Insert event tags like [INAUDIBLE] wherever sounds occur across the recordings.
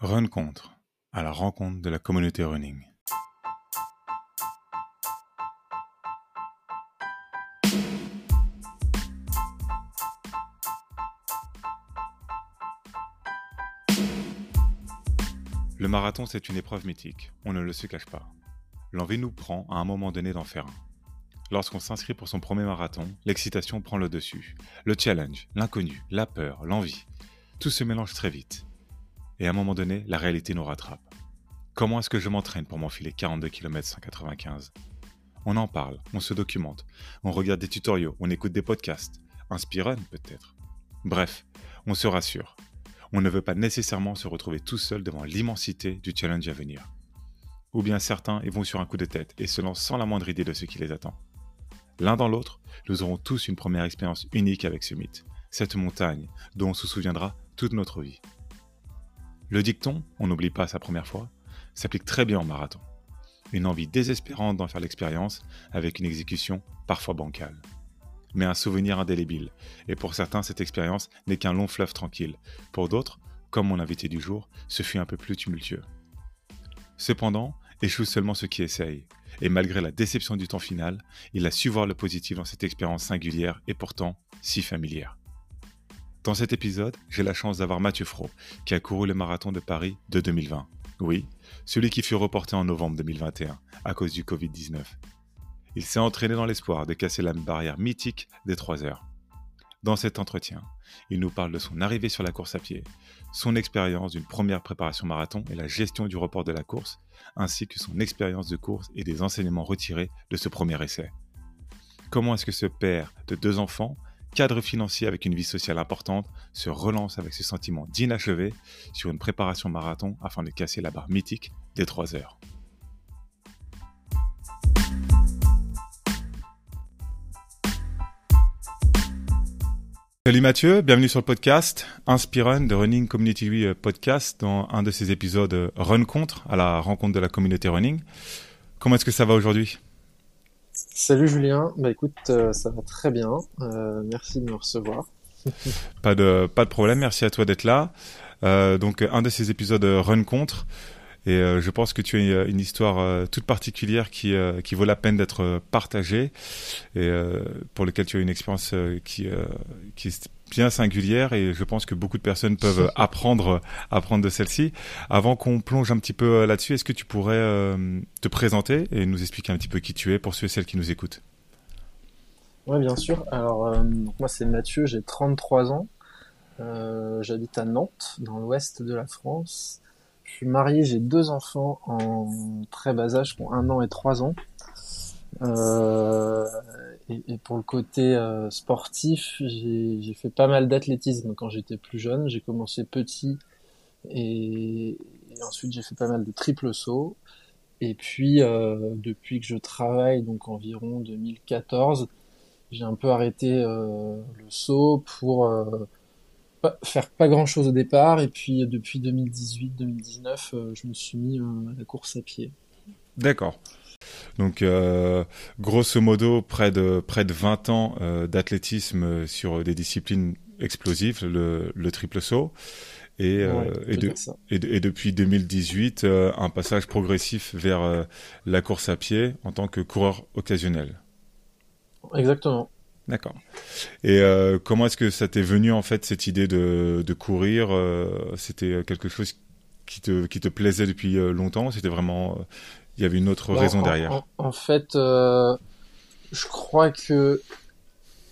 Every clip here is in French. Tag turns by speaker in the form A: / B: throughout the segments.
A: Run contre, à la rencontre de la communauté running. Le marathon, c'est une épreuve mythique, on ne le se cache pas. L'envie nous prend à un moment donné d'en faire un. Lorsqu'on s'inscrit pour son premier marathon, l'excitation prend le dessus. Le challenge, l'inconnu, la peur, l'envie, tout se mélange très vite. Et à un moment donné, la réalité nous rattrape. Comment est-ce que je m'entraîne pour m'enfiler 42 km 195 On en parle, on se documente, on regarde des tutoriaux, on écoute des podcasts, un speedrun peut-être. Bref, on se rassure. On ne veut pas nécessairement se retrouver tout seul devant l'immensité du challenge à venir. Ou bien certains y vont sur un coup de tête et se lancent sans la moindre idée de ce qui les attend. L'un dans l'autre, nous aurons tous une première expérience unique avec ce mythe, cette montagne dont on se souviendra toute notre vie. Le dicton, on n'oublie pas sa première fois, s'applique très bien en marathon. Une envie désespérante d'en faire l'expérience avec une exécution parfois bancale. Mais un souvenir indélébile, et pour certains cette expérience n'est qu'un long fleuve tranquille. Pour d'autres, comme mon invité du jour, ce fut un peu plus tumultueux. Cependant, échoue seulement ceux qui essayent, et malgré la déception du temps final, il a su voir le positif dans cette expérience singulière et pourtant si familière. Dans cet épisode, j'ai la chance d'avoir Mathieu Fro, qui a couru le marathon de Paris de 2020. Oui, celui qui fut reporté en novembre 2021 à cause du Covid-19. Il s'est entraîné dans l'espoir de casser la barrière mythique des 3 heures. Dans cet entretien, il nous parle de son arrivée sur la course à pied, son expérience d'une première préparation marathon et la gestion du report de la course, ainsi que son expérience de course et des enseignements retirés de ce premier essai. Comment est-ce que ce père de deux enfants cadre financier avec une vie sociale importante, se relance avec ce sentiment d'inachevé sur une préparation marathon afin de casser la barre mythique des 3 heures. Salut Mathieu, bienvenue sur le podcast Inspirun de Running Community Podcast dans un de ces épisodes Run Contre à la rencontre de la communauté running. Comment est-ce que ça va aujourd'hui?
B: Salut Julien, bah écoute, euh, ça va très bien. Euh, merci de me recevoir. [LAUGHS]
A: pas de pas de problème, merci à toi d'être là. Euh, donc un de ces épisodes Run contre et je pense que tu as une histoire toute particulière qui qui vaut la peine d'être partagée et pour lequel tu as une expérience qui qui est bien singulière et je pense que beaucoup de personnes peuvent [LAUGHS] apprendre apprendre de celle-ci. Avant qu'on plonge un petit peu euh, là-dessus, est-ce que tu pourrais euh, te présenter et nous expliquer un petit peu qui tu es pour ceux et celles qui nous écoutent?
B: Oui, bien sûr. Alors, euh, moi, c'est Mathieu, j'ai 33 ans. J'habite à Nantes, dans l'ouest de la France. Je suis marié, j'ai deux enfants en très bas âge, qui ont un an et trois ans. Euh, et, pour le côté euh, sportif, j'ai fait pas mal d'athlétisme quand j'étais plus jeune. J'ai commencé petit et, ensuite j'ai fait pas mal de triple saut. Et puis euh, depuis que je travaille, donc environ 2014, j'ai un peu arrêté le saut pour faire pas grand chose au départ. Et puis depuis 2018-2019, euh, je me suis mis à la course à pied.
A: D'accord. Donc, euh, grosso modo, près de, près de 20 ans euh, d'athlétisme sur des disciplines explosives, le, le triple saut. Et, euh, et, de, et, et, depuis 2018, euh, un passage progressif vers la course à pied en tant que coureur occasionnel.
B: Exactement.
A: D'accord. Et comment est-ce que ça t'est venu en fait cette idée de, de courir C'était quelque chose qui te, qui te plaisait depuis longtemps C'était vraiment il y avait une autre raison derrière.
B: En, en fait, euh, je crois que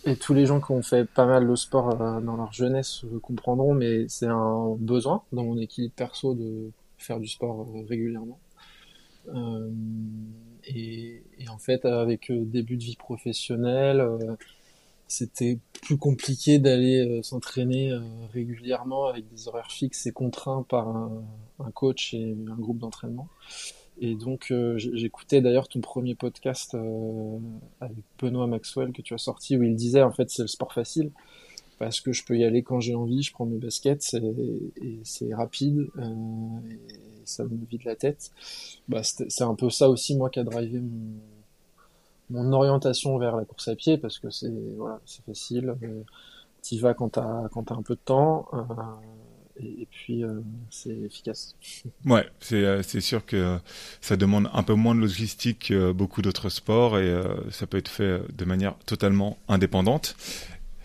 B: et tous les gens qui ont fait pas mal de sport euh, dans leur jeunesse le comprendront, mais c'est un besoin dans mon équilibre perso de faire du sport euh, régulièrement. Et, et, en fait, avec début de vie professionnelle, c'était plus compliqué d'aller s'entraîner régulièrement avec des horaires fixes et contraints par un, un coach et un groupe d'entraînement. Et donc, euh, j'écoutais d'ailleurs ton premier podcast euh, avec Benoît Maxwell que tu as sorti où il disait en fait c'est le sport facile parce que je peux y aller quand j'ai envie, je prends mes baskets et, c'est rapide euh, et ça me vide la tête. Bah, c'est un peu ça aussi moi qui a drivé mon, mon orientation vers la course à pied parce que c'est voilà c'est facile. Euh, T'y vas quand t'as quand as un peu de temps. Euh, et, puis c'est efficace. [LAUGHS]
A: Ouais, c'est c'est sûr que ça demande un peu moins de logistique que beaucoup d'autres sports et ça peut être fait de manière totalement indépendante.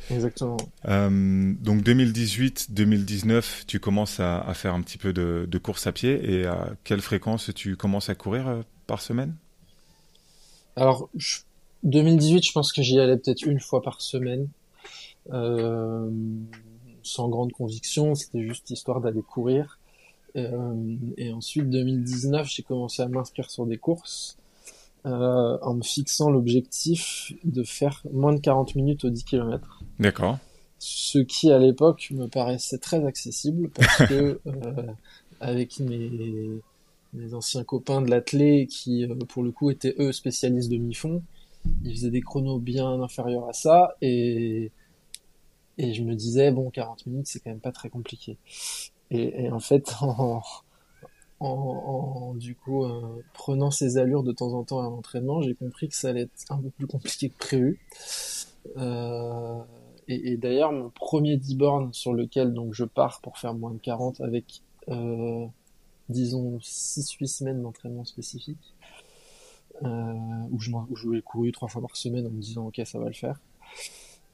B: Exactement.
A: donc 2018-2019, tu commences à, faire un petit peu de, de, course à pied et à quelle fréquence tu commences à courir par semaine?
B: Alors, 2018, je pense que j'y allais peut-être une fois par semaine. Euh, sans grande conviction, c'était juste histoire d'aller courir. Euh, et ensuite, 2019, j'ai commencé à m'inscrire sur des courses euh, en me fixant l'objectif de faire moins de 40 minutes au 10 km.
A: D'accord.
B: Ce qui, à l'époque, me paraissait très accessible parce que [LAUGHS] avec mes, mes anciens copains de l'athlé qui, pour le coup, étaient eux spécialistes de mi-fond, ils faisaient des chronos bien inférieurs à ça et et je me disais, bon, 40 minutes, c'est quand même pas très compliqué. Et, en fait, [LAUGHS] en, du coup, euh, prenant ces allures de temps en temps à l'entraînement, j'ai compris que ça allait être un peu plus compliqué que prévu. Euh, et, d'ailleurs, mon premier 10 bornes sur lequel donc je pars pour faire moins de 40 avec, euh, disons, 6-8 semaines d'entraînement spécifique, où, je, où je trois fois par semaine en me disant, ok, ça va le faire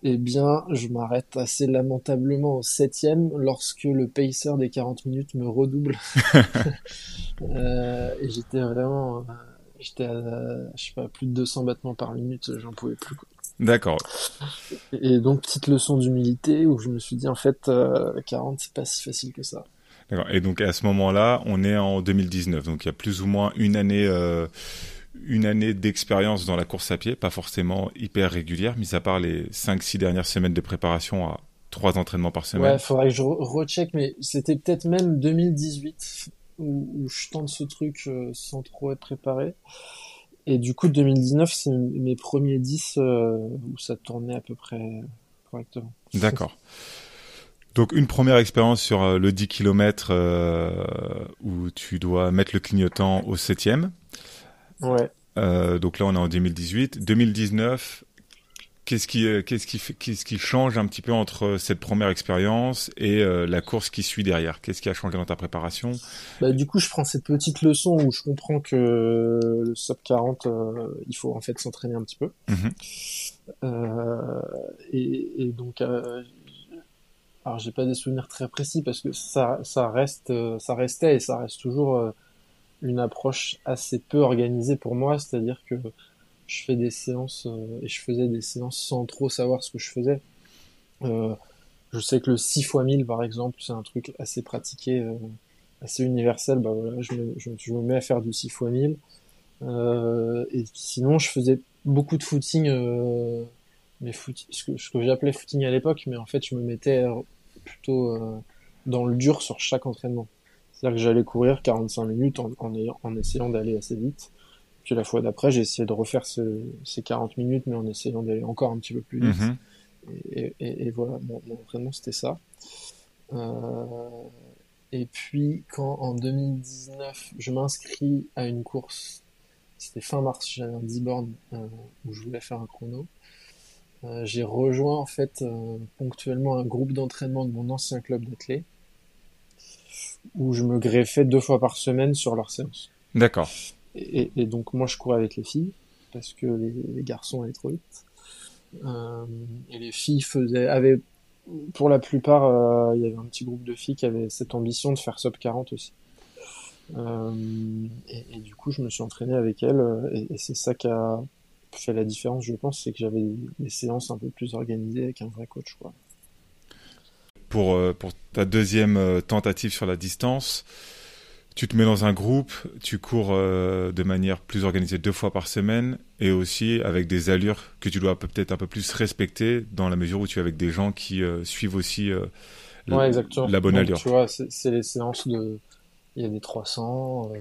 B: eh bien, je m'arrête assez lamentablement au septième lorsque le pacer des 40 minutes me redouble. [LAUGHS] euh, et j'étais vraiment, euh, j'étais à, je sais pas, plus de 200 battements par minute, j'en pouvais plus.
A: D'accord.
B: Et donc, petite leçon d'humilité où je me suis dit, en fait, euh, 40, c'est pas si facile que ça.
A: D'accord. Et donc, à ce moment-là, on est en 2019. Donc, il y a plus ou moins une année, euh, une année d'expérience dans la course à pied, pas forcément hyper régulière, mis à part les 5-6 dernières semaines de préparation à trois entraînements par semaine.
B: Ouais, faudrait que je recheck, mais c'était peut-être même 2018 où, je tente ce truc euh, sans trop être préparé. Et du coup, 2019, c'est mes premiers 10 euh, où ça tournait à peu près correctement.
A: D'accord. Donc une première expérience sur euh, le 10 km où tu dois mettre le clignotant au septième.
B: Ouais.
A: Euh, donc là, on est en 2018. 2019, qu'est-ce qui, euh, qu'est-ce qui, qu'est-ce qui change un petit peu entre cette première expérience et euh, la course qui suit derrière? Qu'est-ce qui a changé dans ta préparation?
B: Bah, Du coup, je prends cette petite leçon où je comprends que le sub 40, il faut en fait s'entraîner un petit peu.
A: Mm-hmm.
B: Et, et, donc, alors j'ai pas des souvenirs très précis parce que ça, ça reste, ça restait et ça reste toujours une approche assez peu organisée pour moi, c'est-à-dire que je fais des séances euh, et je faisais des séances sans trop savoir ce que je faisais. Euh, je sais que le 6 x 1000 par exemple, c'est un truc assez pratiqué, euh, assez universel. Bah voilà, je me, je, me, mets à faire du 6 x 1000. et sinon, je faisais beaucoup de footing, mais ce que, ce que j'appelais footing à l'époque, mais en fait, je me mettais plutôt dans le dur sur chaque entraînement. C'est-à-dire que j'allais courir 45 minutes en, en, essayant d'aller assez vite. Puis la fois d'après, j'ai essayé de refaire ces 40 minutes, mais en essayant d'aller encore un petit peu plus vite. Mhm. et, voilà, mon, entraînement, c'était ça. Euh, et puis, quand en 2019, je m'inscris à une course, c'était fin mars, j'avais un 10 bornes euh, où je voulais faire un chrono. Euh, j'ai rejoint en fait ponctuellement un groupe d'entraînement de mon ancien club d'athlètes où je me greffais deux fois par semaine sur leur séance.
A: D'accord.
B: Et, donc moi je courais avec les filles parce que les, garçons allaient trop vite. Euh, et les filles faisaient, avaient, pour la plupart, euh, il y avait un petit groupe de filles qui avaient cette ambition de faire sub 40 aussi. Euh, et, du coup je me suis entraîné avec elles et, c'est ça qui a fait la différence je pense, c'est que j'avais des séances un peu plus organisées avec un vrai coach quoi
A: pour, euh, pour ta deuxième euh, tentative sur la distance, tu te mets dans un groupe, tu cours euh, de manière plus organisée deux fois par semaine et aussi avec des allures que tu dois peut-être un peu plus respecter dans la mesure où tu es avec des gens qui suivent aussi
B: la,
A: la bonne allure.
B: Tu vois, c'est les séances de. Il y a des 300,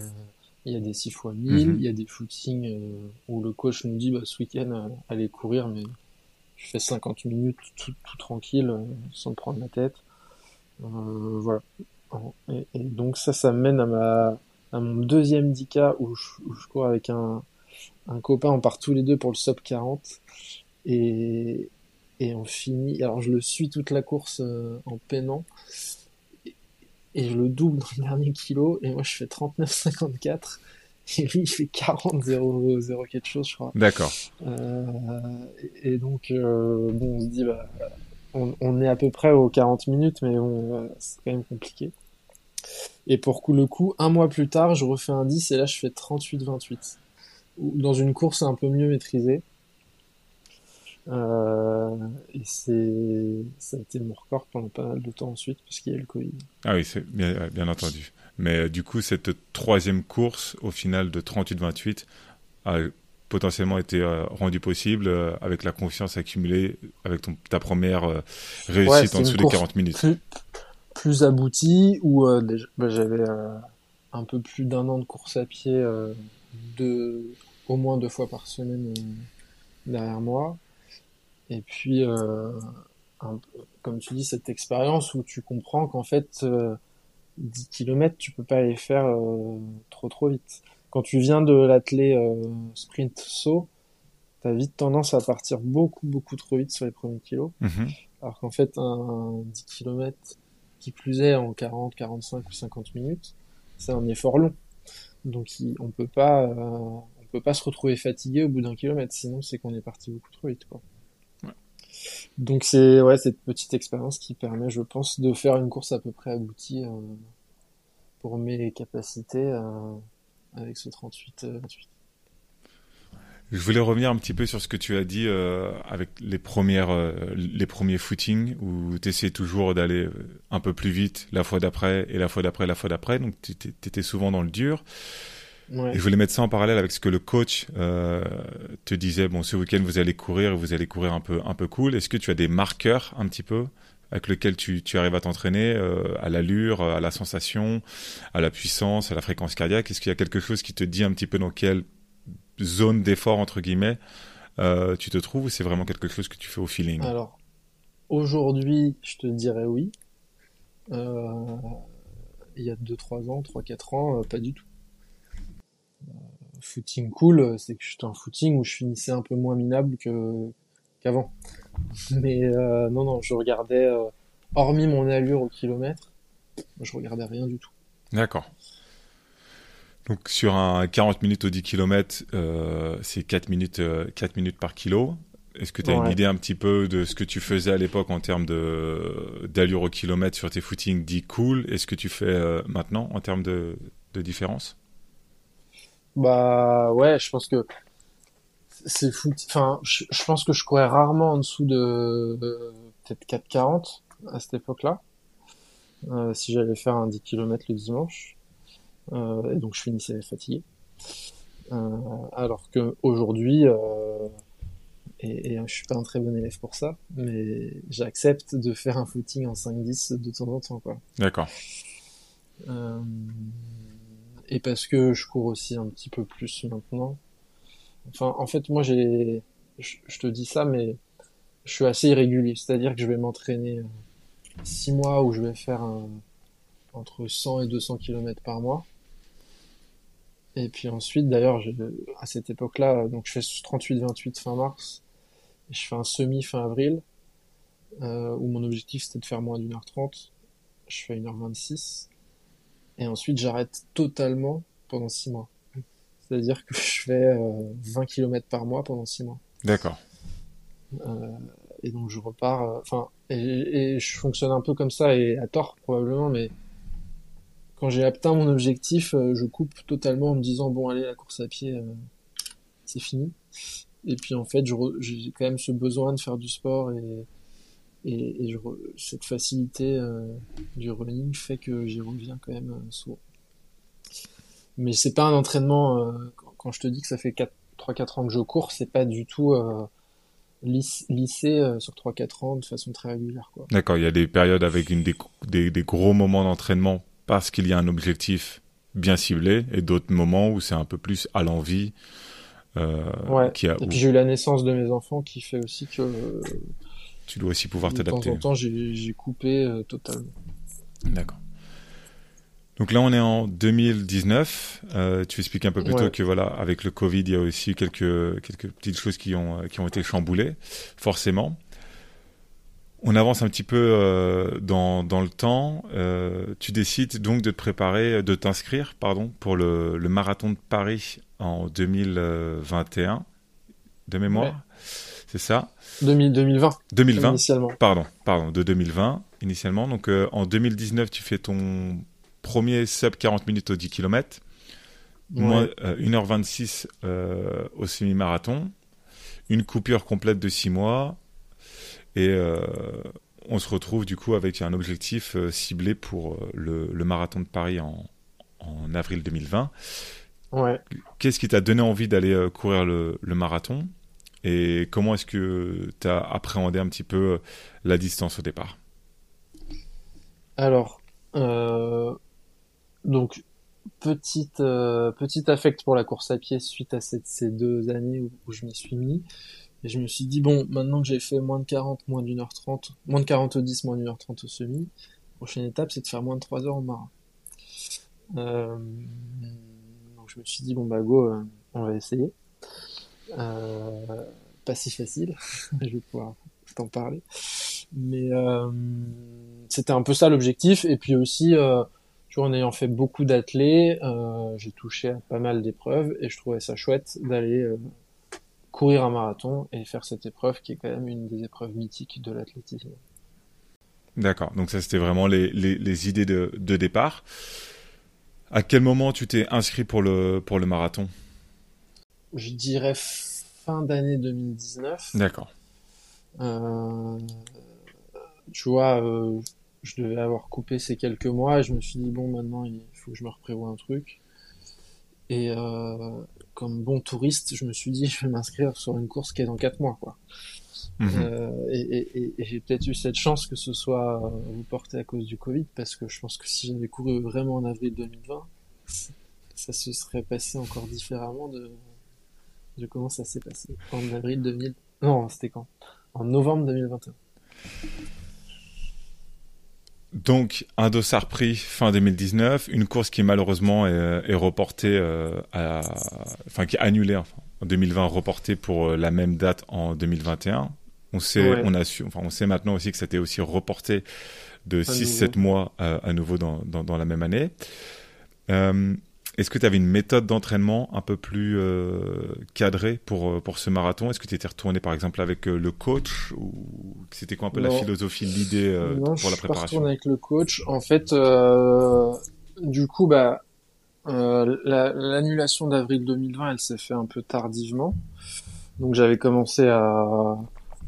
B: il y a des 6 x 1000, il y a des footings où le coach nous dit bah, ce week-end, allez courir, mais je fais 50 minutes tout, tranquille, euh, sans me prendre la tête. Euh, voilà. Et, donc ça, ça mène à ma mon deuxième 10K où je, cours avec un, copain, on part tous les deux pour le sub 40 et, on finit. Alors je le suis toute la course euh, en peinant et je le double dans le [LAUGHS] dernier kilo, et moi je fais 39,54. Et lui, il fait 40, 0, 0 quelque chose, je crois.
A: D'accord.
B: Euh, et, donc, euh, bon, on se dit, bah, on, on, est à peu près aux 40 minutes, mais bon, c'est quand même compliqué. Et pour coup, le coup, un mois plus tard, je refais un 10 et là, je fais 38-28. Dans une course un peu mieux maîtrisée. Euh, et c'est, ça a été mon record pendant pas mal de temps ensuite, parce qu'il y a eu le Covid.
A: Ah oui, c'est bien, bien entendu. Mais euh, du coup, cette troisième course, au final de 38-28, a potentiellement été euh, rendue possible euh, avec la confiance accumulée, avec ton, ta première euh, réussite
B: ouais,
A: en dessous des 40 minutes.
B: Plus, plus aboutie, où bah, j'avais un peu plus d'un an de course à pied, de, au moins deux fois par semaine derrière moi. Et puis, un, comme tu dis, cette expérience où tu comprends qu'en fait, 10 km, tu peux pas les faire euh, trop trop vite. Quand tu viens de l'atteler euh, sprint saut, tu as vite tendance à partir beaucoup beaucoup trop vite sur les premiers kilos.
A: Mhm.
B: Alors qu'en fait, un 10 km qui plus est en 40, 45 ou 50 minutes, c'est un effort long. Donc il, on peut pas euh, on peut pas se retrouver fatigué au bout d'un kilomètre, sinon c'est qu'on est parti beaucoup trop vite quoi. Donc c'est ouais cette petite expérience qui permet, je pense, de faire une course à peu près aboutie euh, pour mes capacités euh, avec ce 38-28.
A: Je voulais revenir un petit peu sur ce que tu as dit euh, avec les premières, euh, les premiers footings où tu essayais toujours d'aller un peu plus vite la fois d'après et la fois d'après, la fois d'après. Donc tu étais souvent dans le dur.
B: Ouais.
A: Et je voulais mettre ça en parallèle avec ce que le coach euh, te disait. Bon, ce week-end vous allez courir, vous allez courir un peu, un peu cool. Est-ce que tu as des marqueurs un petit peu avec lesquels tu, tu arrives à t'entraîner, euh, à l'allure, à la sensation, à la puissance, à la fréquence cardiaque? Est-ce qu'il y a quelque chose qui te dit un petit peu dans quelle zone d'effort entre guillemets euh, tu te trouves ou c'est vraiment quelque chose que tu fais au feeling?
B: Alors aujourd'hui, je te dirais oui. Il y a 2-3 ans, 3-4 ans, pas du tout footing cool, c'est que j'étais un footing où je finissais un peu moins minable que qu'avant. [LAUGHS] Mais euh, non, non, je regardais, euh, hormis mon allure au kilomètre, je regardais rien du tout.
A: D'accord. Donc sur un 40 minutes au 10 km, euh, c'est 4 minutes, 4 minutes par kilo. Est-ce que tu as
B: Ouais.
A: une idée un petit peu de ce que tu faisais à l'époque en termes d'allure au kilomètre sur tes footings dits cool? Et ce que tu fais euh, maintenant en termes de, de différence?
B: Bah ouais, je pense que c'est fou. Enfin, je, je pense que je courais rarement en dessous de, de peut-être 4,40 à cette époque-là. Euh, si j'allais faire un 10 km le dimanche. Euh, et donc je finissais fatigué. Euh, alors que aujourd'hui, euh, et, et je suis pas un très bon élève pour ça, mais j'accepte de faire un footing en 5-10 de temps en temps, quoi.
A: D'accord.
B: Et parce que je cours aussi un petit peu plus maintenant. Enfin, en fait, moi, j'ai, je, te dis ça, mais je suis assez irrégulier. C'est-à-dire que je vais m'entraîner euh, six mois où je vais faire entre 100 et 200 km par mois. Et puis ensuite, d'ailleurs, à cette époque-là, donc je fais 38-28 fin mars, et je fais un semi fin avril, euh, où mon objectif c'était de faire moins d'une heure trente. Je fais 1h26. Et ensuite, j'arrête totalement pendant six mois. C'est-à-dire que je fais euh, 20 km par mois pendant six mois.
A: D'accord.
B: Euh, et donc je repars. euh, Enfin, et, et je fonctionne un peu comme ça et à tort probablement, mais quand j'ai atteint mon objectif, euh, je coupe totalement en me disant bon allez la course à pied, euh, c'est fini. Et puis en fait, j'ai quand même ce besoin de faire du sport et et, et je re- cette facilité euh, du running fait que j'y reviens quand même euh, souvent. Mais c'est pas un entraînement. euh, quand, quand je te dis que ça fait 4 3-4 ans que je cours, c'est pas du tout euh, sur 3-4 ans de façon très régulière.
A: D'accord. Il y a des périodes avec une des, des, des gros moments d'entraînement parce qu'il y a un objectif bien ciblé et d'autres moments où c'est un peu plus à l'envie. Euh,
B: Ouais.
A: qui a,
B: Et puis j'ai eu la naissance de mes enfants qui fait aussi que euh,
A: tu dois aussi pouvoir
B: de temps
A: t'adapter.
B: en temps j'ai j'ai coupé euh, totalement.
A: D'accord. Donc là, on est en 2019. Euh, tu expliques un peu plus
B: Ouais.
A: tôt que voilà, avec le Covid, il y a aussi quelques quelques petites choses qui ont qui ont été chamboulées, forcément. On avance un petit peu euh, dans, dans le temps. Euh, tu décides donc de te préparer, de t'inscrire, pardon, pour le, le, marathon de Paris en 2021, de mémoire.
B: Ouais.
A: C'est ça
B: 2000, 2020.
A: 2020.
B: Initialement.
A: Pardon, pardon, de 2020 initialement. Donc euh, en 2019, tu fais ton premier sub 40 minutes au 10 km,
B: Ouais.
A: moins euh, 1h26 euh, au semi-marathon, une coupure complète de 6 mois, et euh, on se retrouve du coup avec un objectif euh, ciblé pour le, le marathon de Paris en, en avril 2020.
B: Ouais.
A: Qu'est-ce qui t'a donné envie d'aller courir le, le marathon? Et comment est-ce que tu as appréhendé un petit peu euh, la distance au départ?
B: Alors, euh, donc, petite, euh, petit affect pour la course à pied suite à ces deux années où, je m'y suis mis. Et je me suis dit, bon, maintenant que j'ai fait moins de 40, moins d'une heure 30, moins de 40 au 10, moins d'une heure 30 au semi, prochaine étape, c'est de faire moins de 3 heures au marin. Euh, donc je me suis dit, bon, bah, go, on va essayer. Euh, pas si facile, [LAUGHS] je vais pouvoir t'en parler. Mais euh, c'était un peu ça l'objectif. Et puis aussi, euh, en ayant fait beaucoup d'athlètes, euh, j'ai touché à pas mal d'épreuves et je trouvais ça chouette d'aller courir un marathon et faire cette épreuve qui est quand même une des épreuves mythiques de l'athlétisme.
A: D'accord, donc ça c'était vraiment les, idées de, départ. À quel moment tu t'es inscrit pour le marathon?
B: Je dirais fin d'année 2019.
A: D'accord.
B: Euh, tu vois, euh, je devais avoir coupé ces quelques mois et je me suis dit, bon, maintenant, il faut que je me reprévoie un truc. Et euh, comme bon touriste, je me suis dit, [LAUGHS] je vais m'inscrire sur une course qui est dans quatre mois, quoi.
A: Mhm.
B: Euh, et et- et- et j'ai peut-être eu cette chance que ce soit euh, reporté à cause du Covid, parce que je pense que si j'avais couru vraiment en avril 2020, ça se serait passé encore différemment de, de comment ça s'est passé. En avril 2000... Non, c'était quand? En novembre 2021.
A: Donc, un dossard pris fin 2019, une course qui malheureusement est, est reportée, euh, à, enfin qui est annulée enfin, en 2020, reportée pour euh, la même date en 2021. On sait,
B: Ouais.
A: on a su, enfin on sait maintenant aussi que c'était aussi reporté de
B: À
A: 6-7 mois euh, à nouveau dans, dans, dans la même année. Est-ce que tu avais une méthode d'entraînement un peu plus euh, cadrée pour, euh, pour ce marathon? Est-ce que tu étais retourné par exemple avec euh, le coach ou c'était quoi un peu la
B: Non.
A: philosophie, l'idée euh,
B: non,
A: pour la
B: je suis pas
A: préparation?
B: retourné avec le coach. En fait, euh, du coup, bah, euh, la- l'annulation d'avril 2020, elle s'est fait un peu tardivement. Donc j'avais commencé à,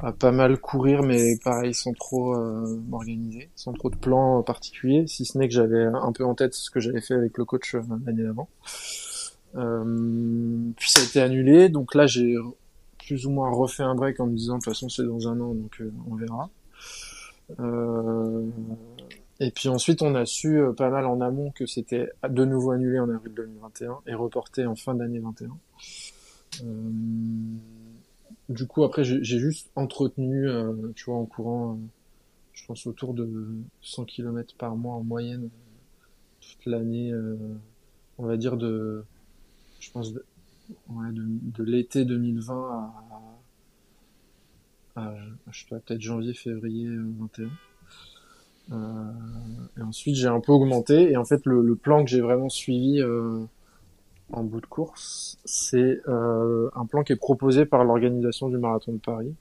B: à pas mal courir, mais pareil, sans trop euh, m'organiser, sans trop de plans particuliers, si ce n'est que j'avais un peu en tête ce que j'avais fait avec le coach euh, l'année d'avant. Euh, puis ça a été annulé, donc là j'ai plus ou moins refait un break en me disant de toute façon c'est dans un an, donc euh, on verra. Euh, et puis ensuite, on a su pas mal en amont que c'était de nouveau annulé en avril 2021 et reporté en fin d'année 21. Euh, du coup, après, j'ai juste entretenu, euh, tu vois, en courant, euh, je pense autour de 100 km par mois en moyenne euh, toute l'année, euh, on va dire de, je pense, de, l'été 2020 à, à, je sais pas, peut-être janvier, février euh, 21. Euh, et ensuite, j'ai un peu augmenté. Et en fait, le, plan que j'ai vraiment suivi en bout de course, c'est euh, un plan qui est proposé par l'organisation du Marathon de Paris.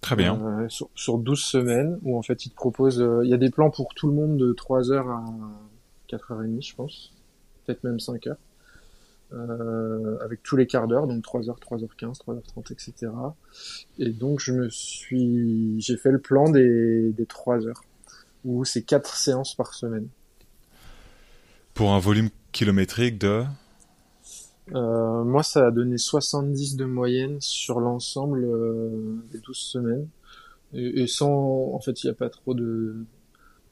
A: Très bien.
B: Euh, sur, sur 12 semaines, où en fait, ils te proposent... euh, Il y a des plans pour tout le monde de 3 heures à 4h30, je pense. Peut-être même 5 heures. Euh, avec tous les quarts d'heure, donc 3h, 3h15, 3h30, etc. Et donc, je me suis... J'ai fait le plan des, des 3 heures où c'est quatre séances par semaine.
A: Pour un volume kilométrique de
B: Euh, moi, ça a donné 70 de moyenne sur l'ensemble euh, des 12 semaines. Et, et sans, en fait, il n'y a pas trop de...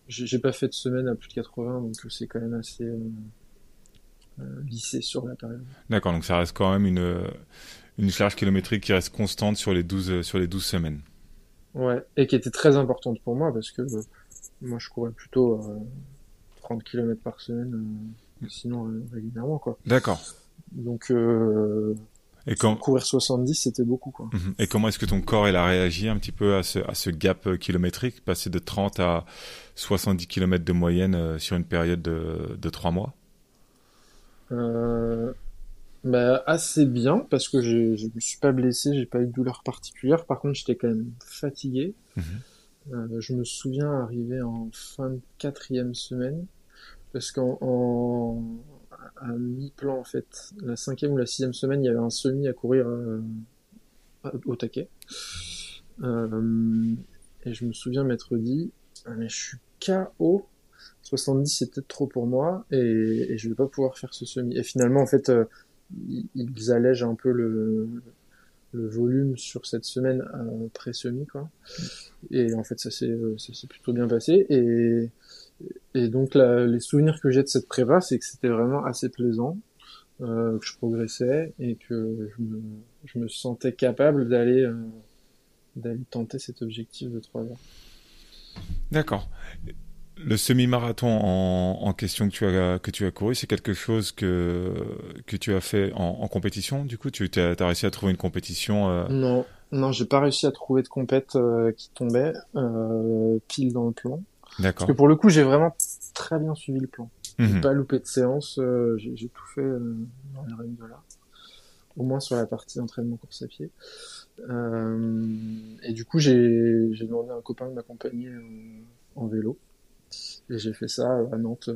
B: J'ai pas fait de semaine à plus de 80, donc c'est quand même assez euh, euh, lissé sur la période.
A: D'accord, donc ça reste quand même une, une charge kilométrique qui reste constante sur les 12, sur les 12 semaines.
B: Ouais, et qui était très importante pour moi parce que euh, moi, je courais plutôt euh, 30 km par semaine, euh, sinon euh, régulièrement, quoi.
A: D'accord.
B: Donc, euh, Et quand... Courir 70, c'était beaucoup. Quoi.
A: Mhm. Et comment est-ce que ton corps il a réagi un petit peu à ce, à ce gap euh, kilométrique, passer de 30 à 70 km de moyenne euh, sur une période de, de 3 mois?
B: Euh, bah, Assez bien, parce que je ne me suis pas blessé, j'ai pas eu de douleur particulière. Par contre, j'étais quand même fatigué. Mhm. Euh, je me souviens arriver en fin de quatrième semaine, parce qu'en à mi-plan en fait. La cinquième ou la sixième semaine, il y avait un semi à courir euh, au taquet. Euh, et je me souviens m'être dit, ah, mais je suis KO. 70 c'est peut-être trop pour moi et, et, je vais pas pouvoir faire ce semi. Et finalement en fait, euh, ils allègent un peu le, le volume sur cette semaine pré-semi quoi. Et en fait ça s'est ça s'est plutôt bien passé et et donc les souvenirs que j'ai de cette prépa, c'est que c'était vraiment assez plaisant, euh, que je progressais et que je me, je me sentais capable d'aller euh, d'aller tenter cet objectif de 3 heures.
A: D'accord. Le semi-marathon en, en, question que tu as, que tu as couru, c'est quelque chose que, que tu as fait en, en compétition Du coup, tu as, as, réussi à trouver une compétition euh...
B: Non, non, j'ai pas réussi à trouver de compète qui tombait pile dans le plan. Parce que pour le coup, j'ai vraiment très bien suivi le plan. J'ai mhm. pas loupé de séance, euh, j'ai tout fait euh, dans les règles de là. Au moins sur la partie entraînement course à pied. Euh, et du coup, j'ai demandé à un copain de m'accompagner en vélo. Et j'ai fait ça à Nantes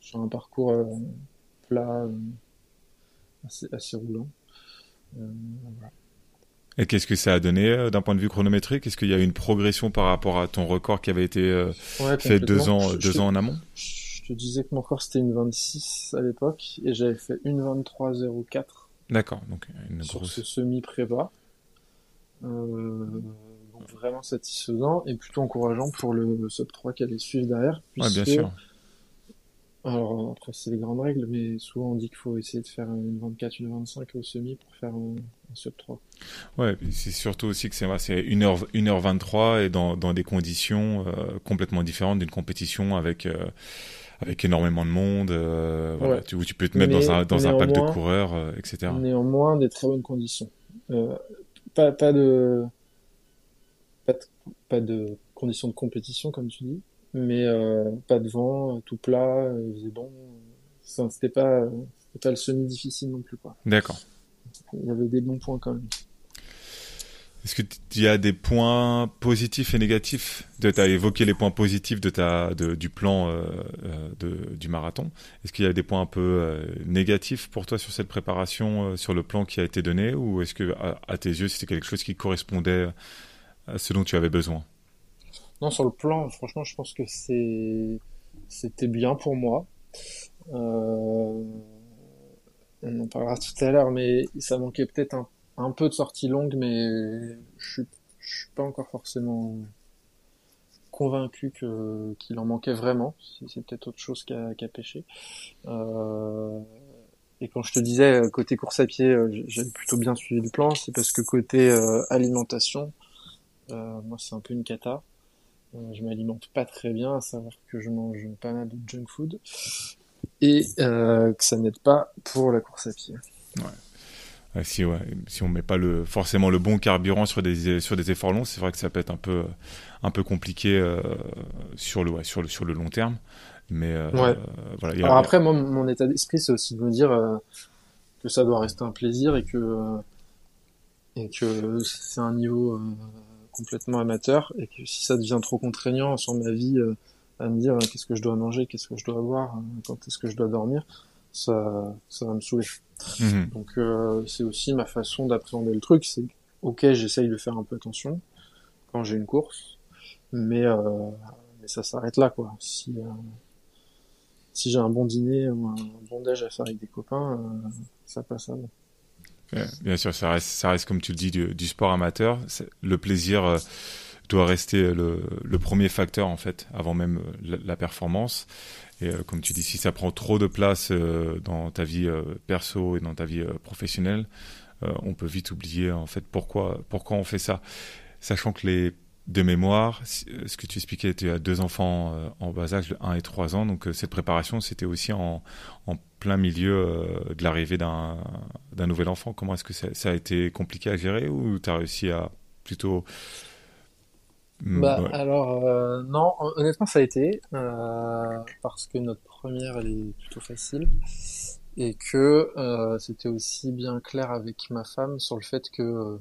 B: sur un parcours plat assez, assez roulant.
A: Voilà. Et qu'est-ce que ça a donné euh, d'un point de vue chronométrique? Est-ce qu'il y a eu une progression par rapport à ton record qui avait été euh, fait deux ans, deux ans en amont?
B: Je te disais que mon record c'était une 26 à l'époque et j'avais fait une 23.04.
A: D'accord, donc
B: une sur grosse... ce semi-prépa. Euh, donc vraiment satisfaisant et plutôt encourageant pour le sub 3 qui allait suivre derrière.
A: Puisque, bien sûr.
B: Alors après c'est les grandes règles, mais souvent on dit qu'il faut essayer de faire une 24, une 25 au semi pour faire un, sub 3.
A: Ouais, c'est surtout aussi que c'est 1h, 1h23 et dans, dans des conditions euh, complètement différentes d'une compétition avec, euh, avec énormément de monde, euh, voilà, tu, où tu peux te mettre dans un, dans un pack de coureurs, etc.
B: Néanmoins, des très bonnes conditions. pas, pas, de, pas de pas de conditions de compétition comme tu dis, mais euh, pas de vent, tout plat, il faisait bon. C'était pas, pas le semi difficile non plus quoi.
A: D'accord.
B: Il y avait des bons points quand même.
A: Est-ce que tu y a des points positifs et négatifs? Tu as évoqué les points positifs de ta, de, du plan euh, euh de, du marathon. Est-ce qu'il y a des points un peu euh, négatifs pour toi sur cette préparation, euh, sur le plan qui a été donné? Ou est-ce que, à, à, tes yeux, c'était quelque chose qui correspondait à ce dont tu avais besoin?
B: Non, sur le plan, franchement, je pense que c'était bien pour moi. Euh... On en parlera tout à l'heure, mais ça manquait peut-être un, peu de sorties longues, mais je suis, suis pas encore forcément convaincu qu'il en manquait vraiment. C'est peut-être autre chose a pêché. Euh... Et quand je te disais côté course à pied, euh, j'ai plutôt bien suivi le plan, c'est parce que côté euh, alimentation, euh, moi c'est un peu une cata. Euh, je m'alimente pas très bien, à savoir que je mange pas mal de junk food et euh, que ça n'aide pas pour la course à pied.
A: Ouais. si, ouais, si on met pas le, forcément le bon carburant sur des, sur des efforts longs, c'est vrai que ça peut être un peu, un peu compliqué euh, sur, le, ouais, sur, le, sur le long terme. Mais euh,
B: ouais. voilà, a, Alors après, moi, mon état d'esprit, c'est aussi de me dire euh, que ça doit rester un plaisir et que, et que c'est un niveau complètement amateur et que si ça devient trop contraignant sur ma vie euh, à me dire euh, qu'est-ce que je dois manger, qu'est-ce que je dois avoir, euh, quand est-ce que je dois dormir, ça, ça va me saouler. Mhm. Donc c'est aussi ma façon d'appréhender le truc, c'est ok j'essaye de faire un peu attention quand j'ai une course, mais, mais ça s'arrête là quoi. Si si j'ai un bon dîner ou un bon déj à faire avec des copains, ça passe avant.
A: Bien sûr, ça reste, comme tu le dis du, sport amateur. Le plaisir euh, doit rester le, premier facteur en fait, avant même euh, la, performance. Et euh, comme tu dis, si ça prend trop de place dans ta vie perso et dans ta vie professionnelle, on peut vite oublier en fait pourquoi pourquoi on fait ça. Sachant que les de mémoire, ce que tu expliquais, tu as deux enfants en bas âge, de 1 et 3 ans, donc cette préparation, c'était aussi en plein milieu de l'arrivée d'un nouvel enfant. Comment est-ce que ça, ça, a été compliqué à gérer ou tu as réussi à plutôt
B: Mm, bah, alors, euh, non, honnêtement, ça a été, euh, parce que notre première, elle est plutôt facile, et que euh, c'était aussi bien clair avec ma femme sur le fait que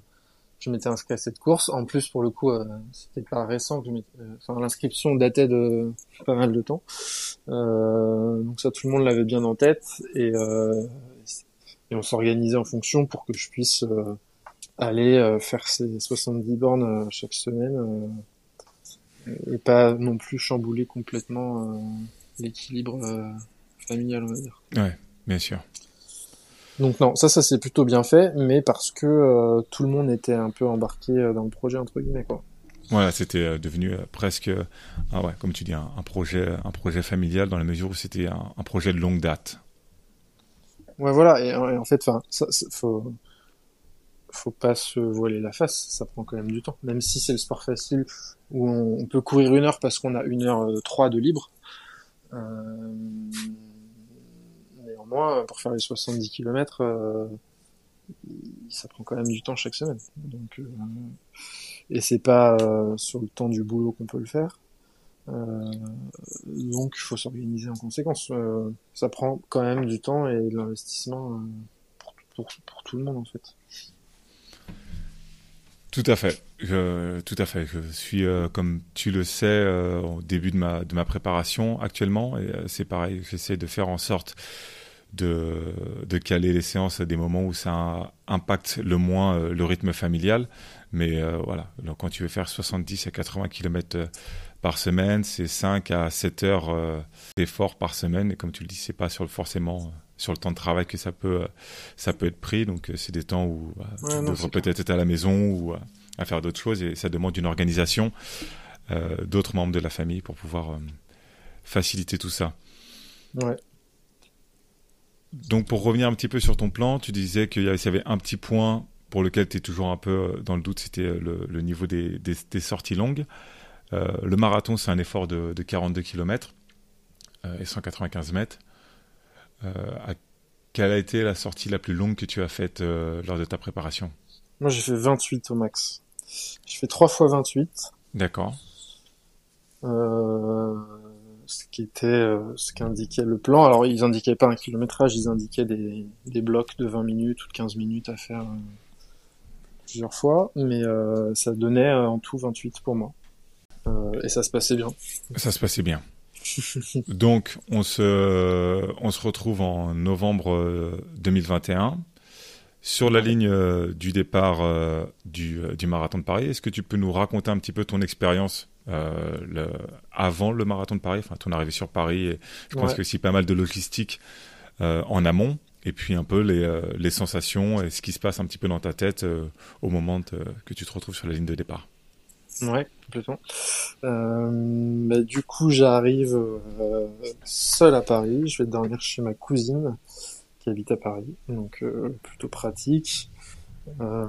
B: je m'étais inscrit à cette course. En plus, pour le coup, c'était pas récent que enfin, l'inscription datait de pas mal de temps. donc ça, tout le monde l'avait bien en tête, et, et on s'organisait en fonction pour que je puisse aller euh, faire ses 70 bornes euh, chaque semaine euh, et pas non plus chambouler complètement l'équilibre familial, on va dire.
A: Ouais, bien sûr.
B: Donc non, ça, ça s'est plutôt bien fait, mais parce que tout le monde était un peu embarqué dans le projet entre guillemets quoi.
A: Voilà, c'était devenu presque, ah ouais, comme tu dis, un, projet, un projet familial dans la mesure où c'était un, projet de longue date.
B: Ouais, voilà, et, en fait, enfin, ça, faut, faut pas se voiler la face, ça prend quand même du temps. Même si c'est le sport facile où on, peut courir une heure parce qu'on a une heure euh, trois de libre. Euh, néanmoins, pour faire les 70 km, euh, ça prend quand même du temps chaque semaine. Donc, et c'est pas sur le temps du boulot qu'on peut le faire. Donc, il faut s'organiser en conséquence. ça prend quand même du temps et de l'investissement pour, pour tout le monde en fait.
A: Tout à fait. Je, tout à fait. Je suis, euh, comme tu le sais, euh, au début de ma, de ma préparation actuellement. Et euh, c'est pareil, j'essaie de faire en sorte de, de caler les séances à des moments où ça impacte le moins le rythme familial. Mais voilà, donc quand tu veux faire 70 à 80 km par semaine, c'est 5 à 7 heures d'effort par semaine. Et comme tu le dis, c'est pas sur le, forcément sur le temps de travail que ça peut, euh, ça peut être pris. Donc, euh, c'est des temps où bah, tu devrais peut-être être à la maison ou euh, à faire d'autres choses et ça demande une organisation d'autres membres de la famille pour pouvoir faciliter tout ça.
B: Ouais.
A: Donc, pour revenir un petit peu sur ton plan, tu disais qu'il y avait un petit point pour lequel tu es toujours un peu dans le doute, c'était le, niveau des, des, sorties longues. Le marathon, c'est un effort de, de 42 km et 195 mètres. Euh, quelle a été la sortie la plus longue que tu as faite euh, lors de ta préparation?
B: Moi, j'ai fait 28 au max. Je fais 3 fois 28.
A: D'accord.
B: Euh, ce qui était ce qu'indiquait le plan. Alors ils indiquaient pas un kilométrage, ils indiquaient des, des blocs de 20 minutes ou de 15 minutes à faire plusieurs fois, mais ça donnait en tout 28 pour moi. Et ça se passait bien.
A: Ça se passait bien. [LAUGHS] Donc, on se, on se retrouve en novembre 2021 euh, sur la ligne euh, du départ euh, du, du, marathon de Paris. Est-ce que tu peux nous raconter un petit peu ton expérience le, avant le marathon de Paris, enfin ton arrivée sur Paris et Je pense que aussi pas mal de logistique en amont et puis un peu les, les, sensations et ce qui se passe un petit peu dans ta tête au moment que tu te retrouves sur la ligne de départ.
B: Ouais, complètement. Euh, bah, du coup, j'arrive euh, seul à Paris. Je vais dormir chez ma cousine qui habite à Paris, donc euh, plutôt pratique. Euh,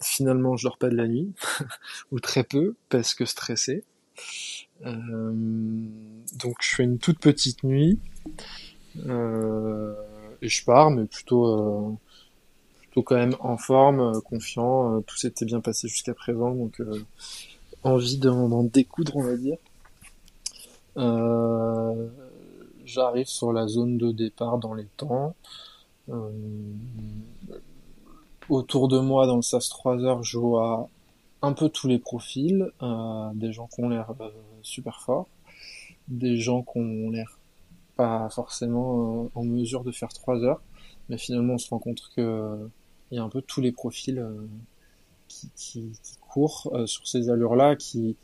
B: finalement, je dors pas de la nuit, [LAUGHS] ou très peu, parce que stressé. Euh, donc, je fais une toute petite nuit et je pars, mais plutôt quand même en forme, euh, confiant, euh, tout s'était bien passé jusqu'à présent, donc euh, envie d'en découdre, on va dire. J'arrive sur la zone de départ dans les temps. autour de moi, dans le SAS 3 heures, je vois un peu tous les profils, des gens qui ont l'air super forts, des gens qui ont l'air pas forcément en mesure de faire 3 heures, mais finalement on se rend compte que il y a un peu tous les profils euh, qui, qui, qui, courent euh, sur ces allures-là, qui,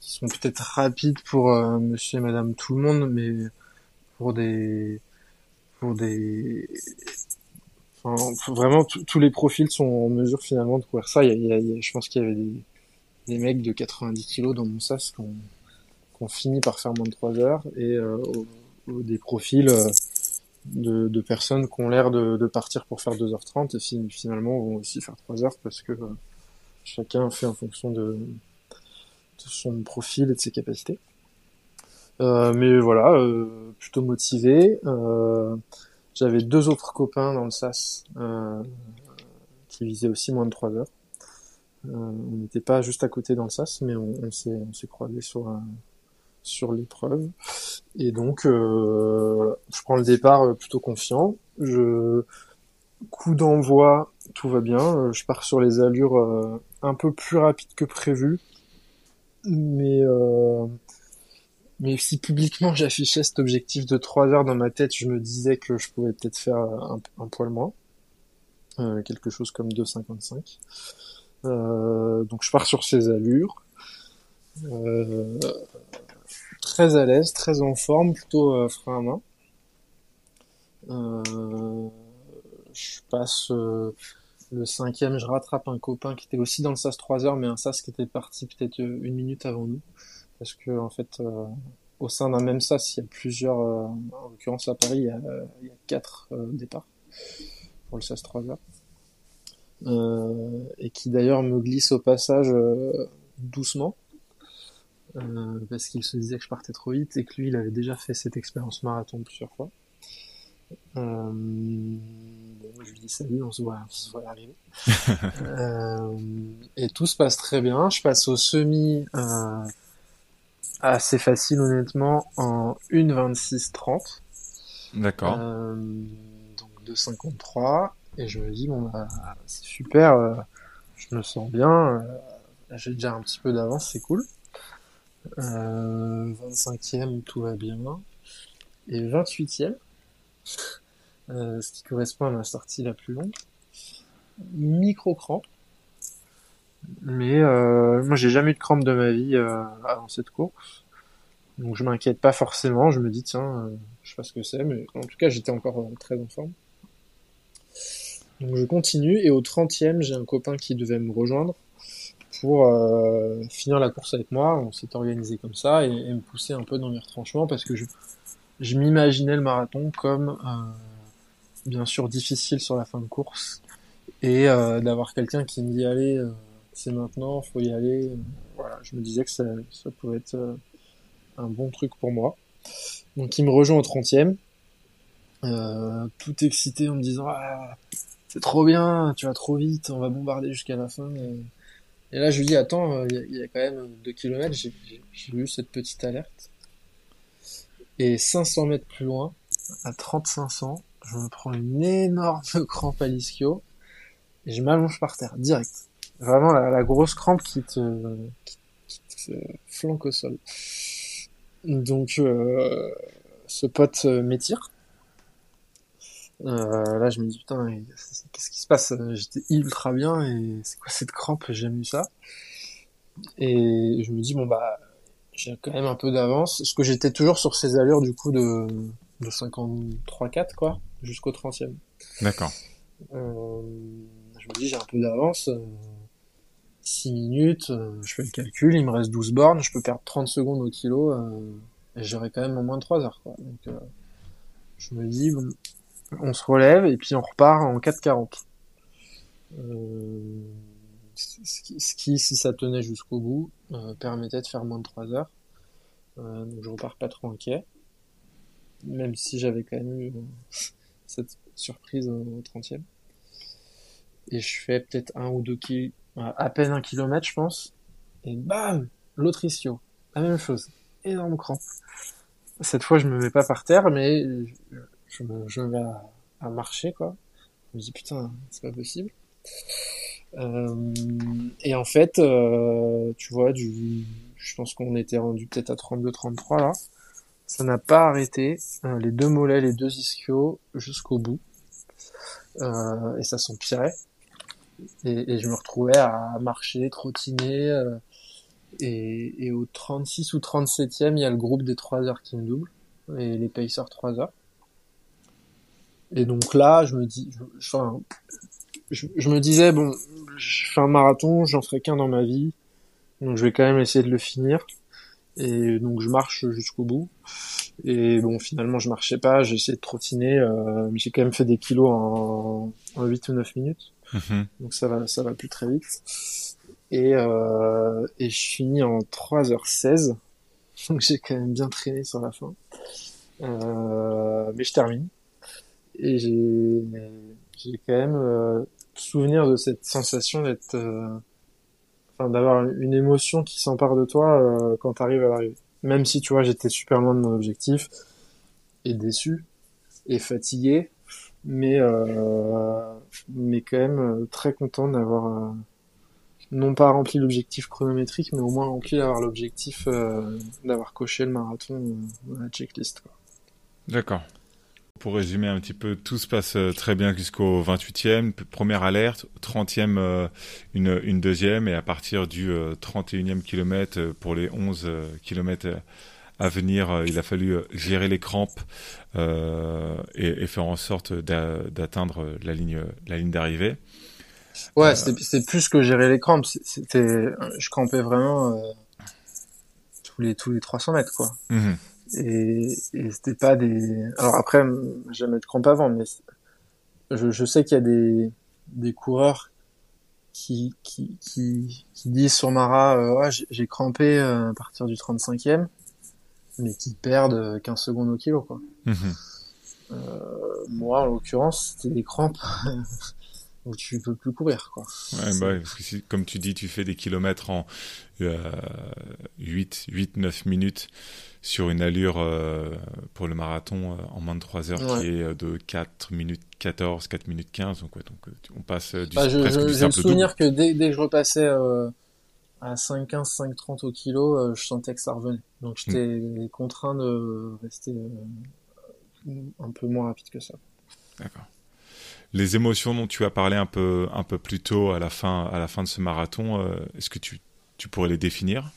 B: qui, sont peut-être rapides pour euh, monsieur et madame tout le monde, mais pour des... pour des... Enfin, vraiment, tous les profils sont en mesure finalement de courir ça. Il y a, il y a, je pense qu'il y avait des, des mecs de 90 kilos dans mon sas qui ont, qui ont fini par faire moins de 3 heures et euh, des profils de, de, personnes qui ont l'air de, de, partir pour faire 2h30 et finalement vont aussi faire 3 heures parce que euh, chacun fait en fonction de, de, son profil et de ses capacités. mais voilà, plutôt motivé. J'avais deux autres copains dans le SAS qui visaient aussi moins de 3 heures. on n'était pas juste à côté dans le SAS, mais on, on s'est croisés sur sur l'épreuve. Et donc, euh, je prends le départ plutôt confiant. Je coup d'envoi, tout va bien. Je pars sur les allures un peu plus rapides que prévu, mais euh, mais si publiquement [LAUGHS] j'affichais cet objectif de 3 heures dans ma tête, je me disais que je pouvais peut-être faire un, poil moins, euh, quelque chose comme 2,55. Euh, donc je pars sur ces allures. Euh, très à l'aise, très en forme, plutôt euh, frein à main. Euh, je passe euh, le cinquième, je rattrape un copain qui était aussi dans le SAS 3 heures, mais un SAS qui était parti peut-être une minute avant nous. Parce que en fait, au sein d'un même SAS, il y a plusieurs, en l'occurrence à Paris, il y a, il y a quatre départs pour le SAS 3 heures. et qui d'ailleurs me glisse au passage doucement euh, parce qu'il se disait que je partais trop vite et que lui, il avait déjà fait cette expérience marathon plusieurs fois. Euh, je lui dis salut, on se voit, on se voit arriver. [LAUGHS] euh, et tout se passe très bien. Je passe au semi euh, assez facile honnêtement en 1.26.30.
A: D'accord.
B: Donc 2.53 et je me dis bon bah c'est super, je me sens bien, j'ai déjà un petit peu d'avance, c'est cool. Euh, 25e, tout va bien. Et 28e, [LAUGHS] euh, ce qui correspond à ma sortie la plus longue. Micro crampe. Mais euh, moi j'ai jamais eu de crampe de ma vie euh, avant cette course. Donc je m'inquiète pas forcément, je me dis tiens, euh, je sais pas ce que c'est, mais en tout cas j'étais encore euh, très en forme. Donc je continue et au 30e j'ai un copain qui devait me rejoindre pour euh, finir la course avec moi. On s'est organisé comme ça et, et, me pousser un peu dans mes retranchements parce que je, je m'imaginais le marathon comme euh, bien sûr difficile sur la fin de course et euh, d'avoir quelqu'un qui me dit allez c'est maintenant, faut y aller. Voilà, je me disais que ça, ça pouvait être un bon truc pour moi. Donc il me rejoint au 30e, tout excité en me disant ah, c'est trop bien, tu vas trop vite, on va bombarder jusqu'à la fin. Et là, je lui dis, attends, il y, a quand même 2 km, j'ai eu cette petite alerte. Et 500 mètres plus loin, à 3500, je me prends une énorme [LAUGHS] crampe à l'ischio et je m'allonge par terre, direct. Vraiment la, la grosse crampe qui te, qui, qui te flanque au sol. Donc, euh, ce pote m'étire. Euh, là, je me dis, putain, qu'est-ce qui se passe? J'étais ultra bien et c'est quoi cette crampe? J'ai jamais eu ça. Et je me dis, bon, bah, j'ai quand même un peu d'avance. Parce que j'étais toujours sur ces allures, du coup, de, de 53-4, quoi, jusqu'au 30e.
A: D'accord.
B: Euh, je me dis, j'ai un peu d'avance. 6 minutes, je fais le calcul, il me reste 12 bornes, je peux perdre 30 secondes au kilo, euh, et j'aurai quand même au moins 3 heures, quoi. Donc, euh, je me dis, bon, on se relève et puis on repart en 4,40. Euh, ce, qui, qui, si ça tenait jusqu'au bout, euh, permettait de faire moins de 3 heures. Euh, donc je repars pas trop inquiet. Même si j'avais quand même eu cette surprise au 30e. Et je fais peut-être un ou deux kilomètres, à peine un kilomètre, je pense. Et bam! L'autre ischio. La même chose. Énorme crampe. Cette fois, je me mets pas par terre, mais je me, je me à, à, marcher, quoi. Je me dis, putain, c'est pas possible. Euh, et en fait, euh, tu vois, du, je pense qu'on était rendu peut-être à 32-33 là. Ça n'a pas arrêté. Euh, les deux mollets, les deux ischios jusqu'au bout. Euh, et ça s'empirait. Et, et, je me retrouvais à marcher, trottiner. Euh, et, et, au 36 ou 37e, il y a le groupe des 3 heures qui me double. Et les pacers 3 heures. Et donc là, je me dis, je, enfin, je, je, me disais, bon, je fais un marathon, j'en ferai qu'un dans ma vie, donc je vais quand même essayer de le finir. Et donc je marche jusqu'au bout. Et bon, finalement, je marchais pas, j'ai essayé de trottiner, euh, mais j'ai quand même fait des kilos en, en 8 ou 9 minutes. Mmh. Donc ça va, ça va plus très vite. Et, euh, et je finis en 3h16. donc j'ai quand même bien traîné sur la fin. Euh, mais je termine. Et j'ai, quand même euh, souvenir de cette sensation d'être, euh, d'avoir une émotion qui s'empare de toi euh, quand t'arrives à l'arrivée. Même si tu vois, j'étais super loin de mon objectif et déçu et fatigué, mais mais quand même très content d'avoir non pas rempli l'objectif chronométrique, mais au moins rempli d'avoir l'objectif d'avoir coché le marathon dans la checklist.
A: D'accord. Pour résumer un petit peu, tout se passe euh, très bien jusqu'au 28e, première alerte, 30e euh, une, une deuxième, et à partir du 31e euh, kilomètre pour les 11 kilomètres à venir, il a fallu gérer les crampes euh, et, et, faire en sorte d'atteindre la ligne, la ligne d'arrivée.
B: Ouais, euh... c'était plus que gérer les crampes. C'était, je crampais vraiment euh, tous les tous les 300 mètres, quoi. Mmh et, et c'était pas des. Alors après, jamais de crampe avant, mais je, je sais qu'il y a des des coureurs qui qui qui, qui disent sur Mara, euh, ouais, j'ai crampé euh, à partir du 35e, mais qui perdent 15 secondes au kilo, quoi. Mhm. Euh, moi, en l'occurrence, c'était des crampes [LAUGHS] où tu peux plus courir, quoi.
A: Ouais, bah, parce que comme tu dis, tu fais des kilomètres en euh, 8, 8, 9 minutes sur une allure euh, pour le marathon euh, en moins de 3 heures qui est euh, de 4 minutes 14, 4 minutes 15. Donc, ouais, donc on passe du,
B: bah, je, presque je, du simple J'ai le souvenir que dès, dès, que je repassais à 5,15, 5,30 au kilo, je sentais que ça revenait. Donc j'étais mm. contraint de rester un peu moins rapide que ça.
A: D'accord. Les émotions dont tu as parlé un peu, un peu plus tôt à la fin, à la fin de ce marathon, est-ce que tu, tu pourrais les définir?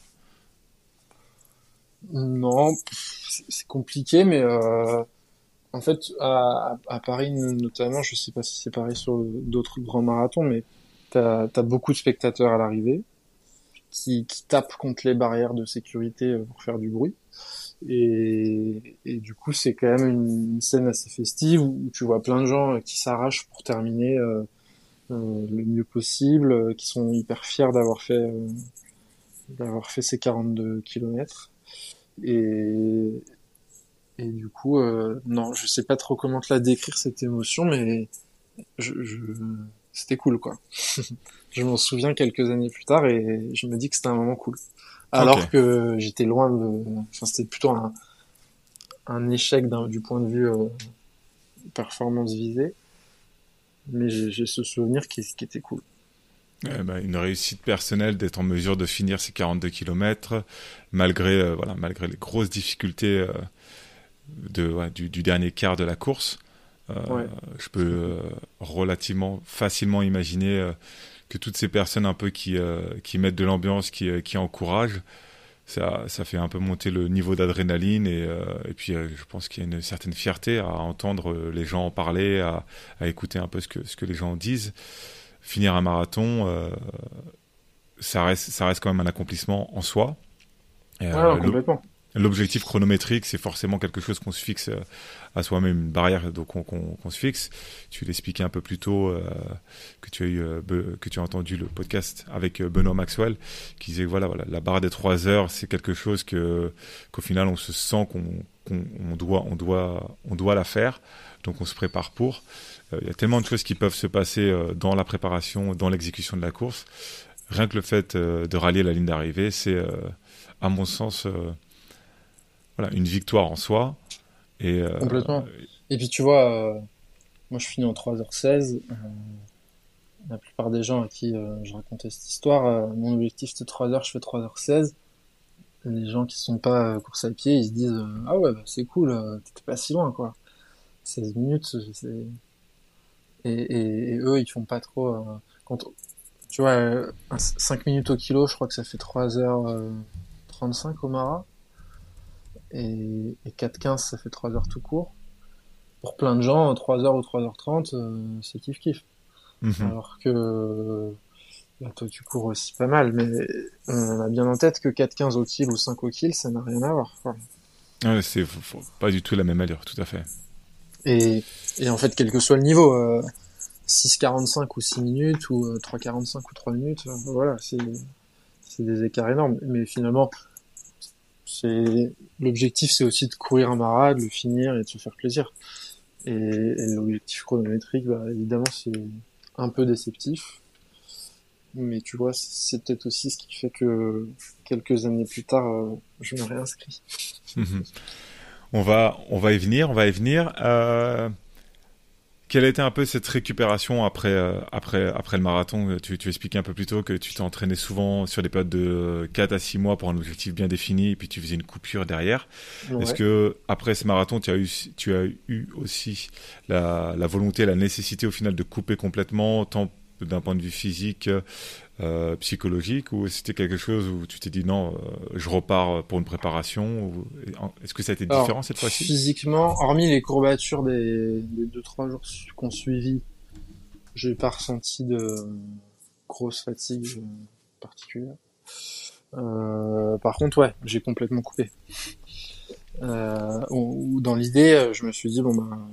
B: Non, c'est compliqué, mais euh, en fait, à, Paris notamment, je sais pas si c'est pareil sur d'autres grands marathons, mais t'as as beaucoup de spectateurs à l'arrivée qui, qui tapent contre les barrières de sécurité euh, pour faire du bruit. Et, et du coup, c'est quand même une, scène assez festive où tu vois plein de gens qui s'arrachent pour terminer euh, euh, le mieux possible, qui sont hyper fiers d'avoir fait euh, d'avoir fait ces 42 kilomètres. Et, et du coup, euh, non, je sais pas trop comment te la décrire cette émotion, mais je, je... c'était cool quoi. [LAUGHS] je m'en souviens quelques années plus tard et je me dis que c'était un moment cool. Alors que j'étais loin de, enfin c'était plutôt un, un échec du point de vue euh, performance visée, mais j'ai ce souvenir qui, qui était cool.
A: Eh ben, une réussite personnelle d'être en mesure de finir ces 42 km malgré euh, voilà malgré les grosses difficultés euh, de ouais, du, du, dernier quart de la course. Je peux relativement facilement imaginer que toutes ces personnes un peu qui qui mettent de l'ambiance, qui qui encouragent, ça ça fait un peu monter le niveau d'adrénaline et et puis je pense qu'il y a une certaine fierté à entendre les gens en parler, à, à écouter un peu ce que ce que les gens disent finir un marathon, euh, ça, reste, ça reste quand même un accomplissement en soi.
B: Euh, complètement.
A: L'objectif chronométrique, c'est forcément quelque chose qu'on se fixe euh, à soi-même, une barrière qu'on se fixe. Tu l'expliquais un peu plus tôt euh, que tu as eu, que tu as entendu le podcast avec Benoît Maxwell, qui disait voilà, voilà, la barre des trois heures, c'est quelque chose que qu'au final on se sent qu'on on doit, on doit, on doit la faire, donc on se prépare pour. Il y a tellement de choses qui peuvent se passer dans la préparation, dans l'exécution de la course. Rien que le fait de rallier la ligne d'arrivée, c'est à mon sens, euh, voilà, une victoire en soi. Et, euh,
B: Complètement. Et puis tu vois, euh, moi je finis en 3h16. la plupart des gens à qui je racontais cette histoire, mon objectif c'était 3h, je fais 3h16 les gens qui sont pas course à pied, ils se disent ah ouais bah, c'est cool, t'étais pas si loin quoi. 16 minutes, et, et, et, eux ils font pas trop. quand tu vois 5 minutes au kilo, je crois que ça fait 3 heures 35 au Mara. Et, et 4-15, ça fait 3 heures tout court. Pour plein de gens, 3 heures ou 3h30, euh, c'est kiff kiff. Mhm. Alors que bah, toi tu cours aussi pas mal, mais on a bien en tête que 4-15 au kill ou 5 au kill, ça n'a rien à voir.
A: Ouais, c'est pas du tout la même allure, tout à fait.
B: Et, et en fait, quel que soit le niveau, euh, 6,45 ou 6 minutes, ou 3,45 euh, ou 3 minutes, euh, voilà, c'est c'est des écarts énormes. Mais finalement, C'est l'objectif, c'est aussi de courir un marathon, de le finir et de se faire plaisir. Et, l'objectif chronométrique, bah, évidemment, c'est un peu déceptif. Mais tu vois, c'est peut-être aussi ce qui fait que quelques années plus tard, euh, je me réinscris. [LAUGHS]
A: On va, on va y venir, on va y venir. Euh, quelle a été un peu cette récupération après, euh, après, après le marathon? Tu, tu expliquais un peu plus tôt que tu t'es entraîné souvent sur des périodes de 4 à 6 mois pour un objectif bien défini et puis tu faisais une coupure derrière. Est-ce que après ce marathon, tu as eu, tu as eu aussi la, la volonté, la nécessité au final de couper complètement, tant d'un point de vue physique, euh, psychologique ou c'était quelque chose où tu t'es dit non, euh, je repars pour une préparation Est-ce que ça a été différent cette fois-ci?
B: Physiquement, hormis les courbatures des, des deux trois jours qu'on suivi, j'ai pas ressenti de grosse fatigue particulière. Euh, par contre, ouais, j'ai complètement coupé. Euh, ou dans l'idée, je me suis dit bon ben,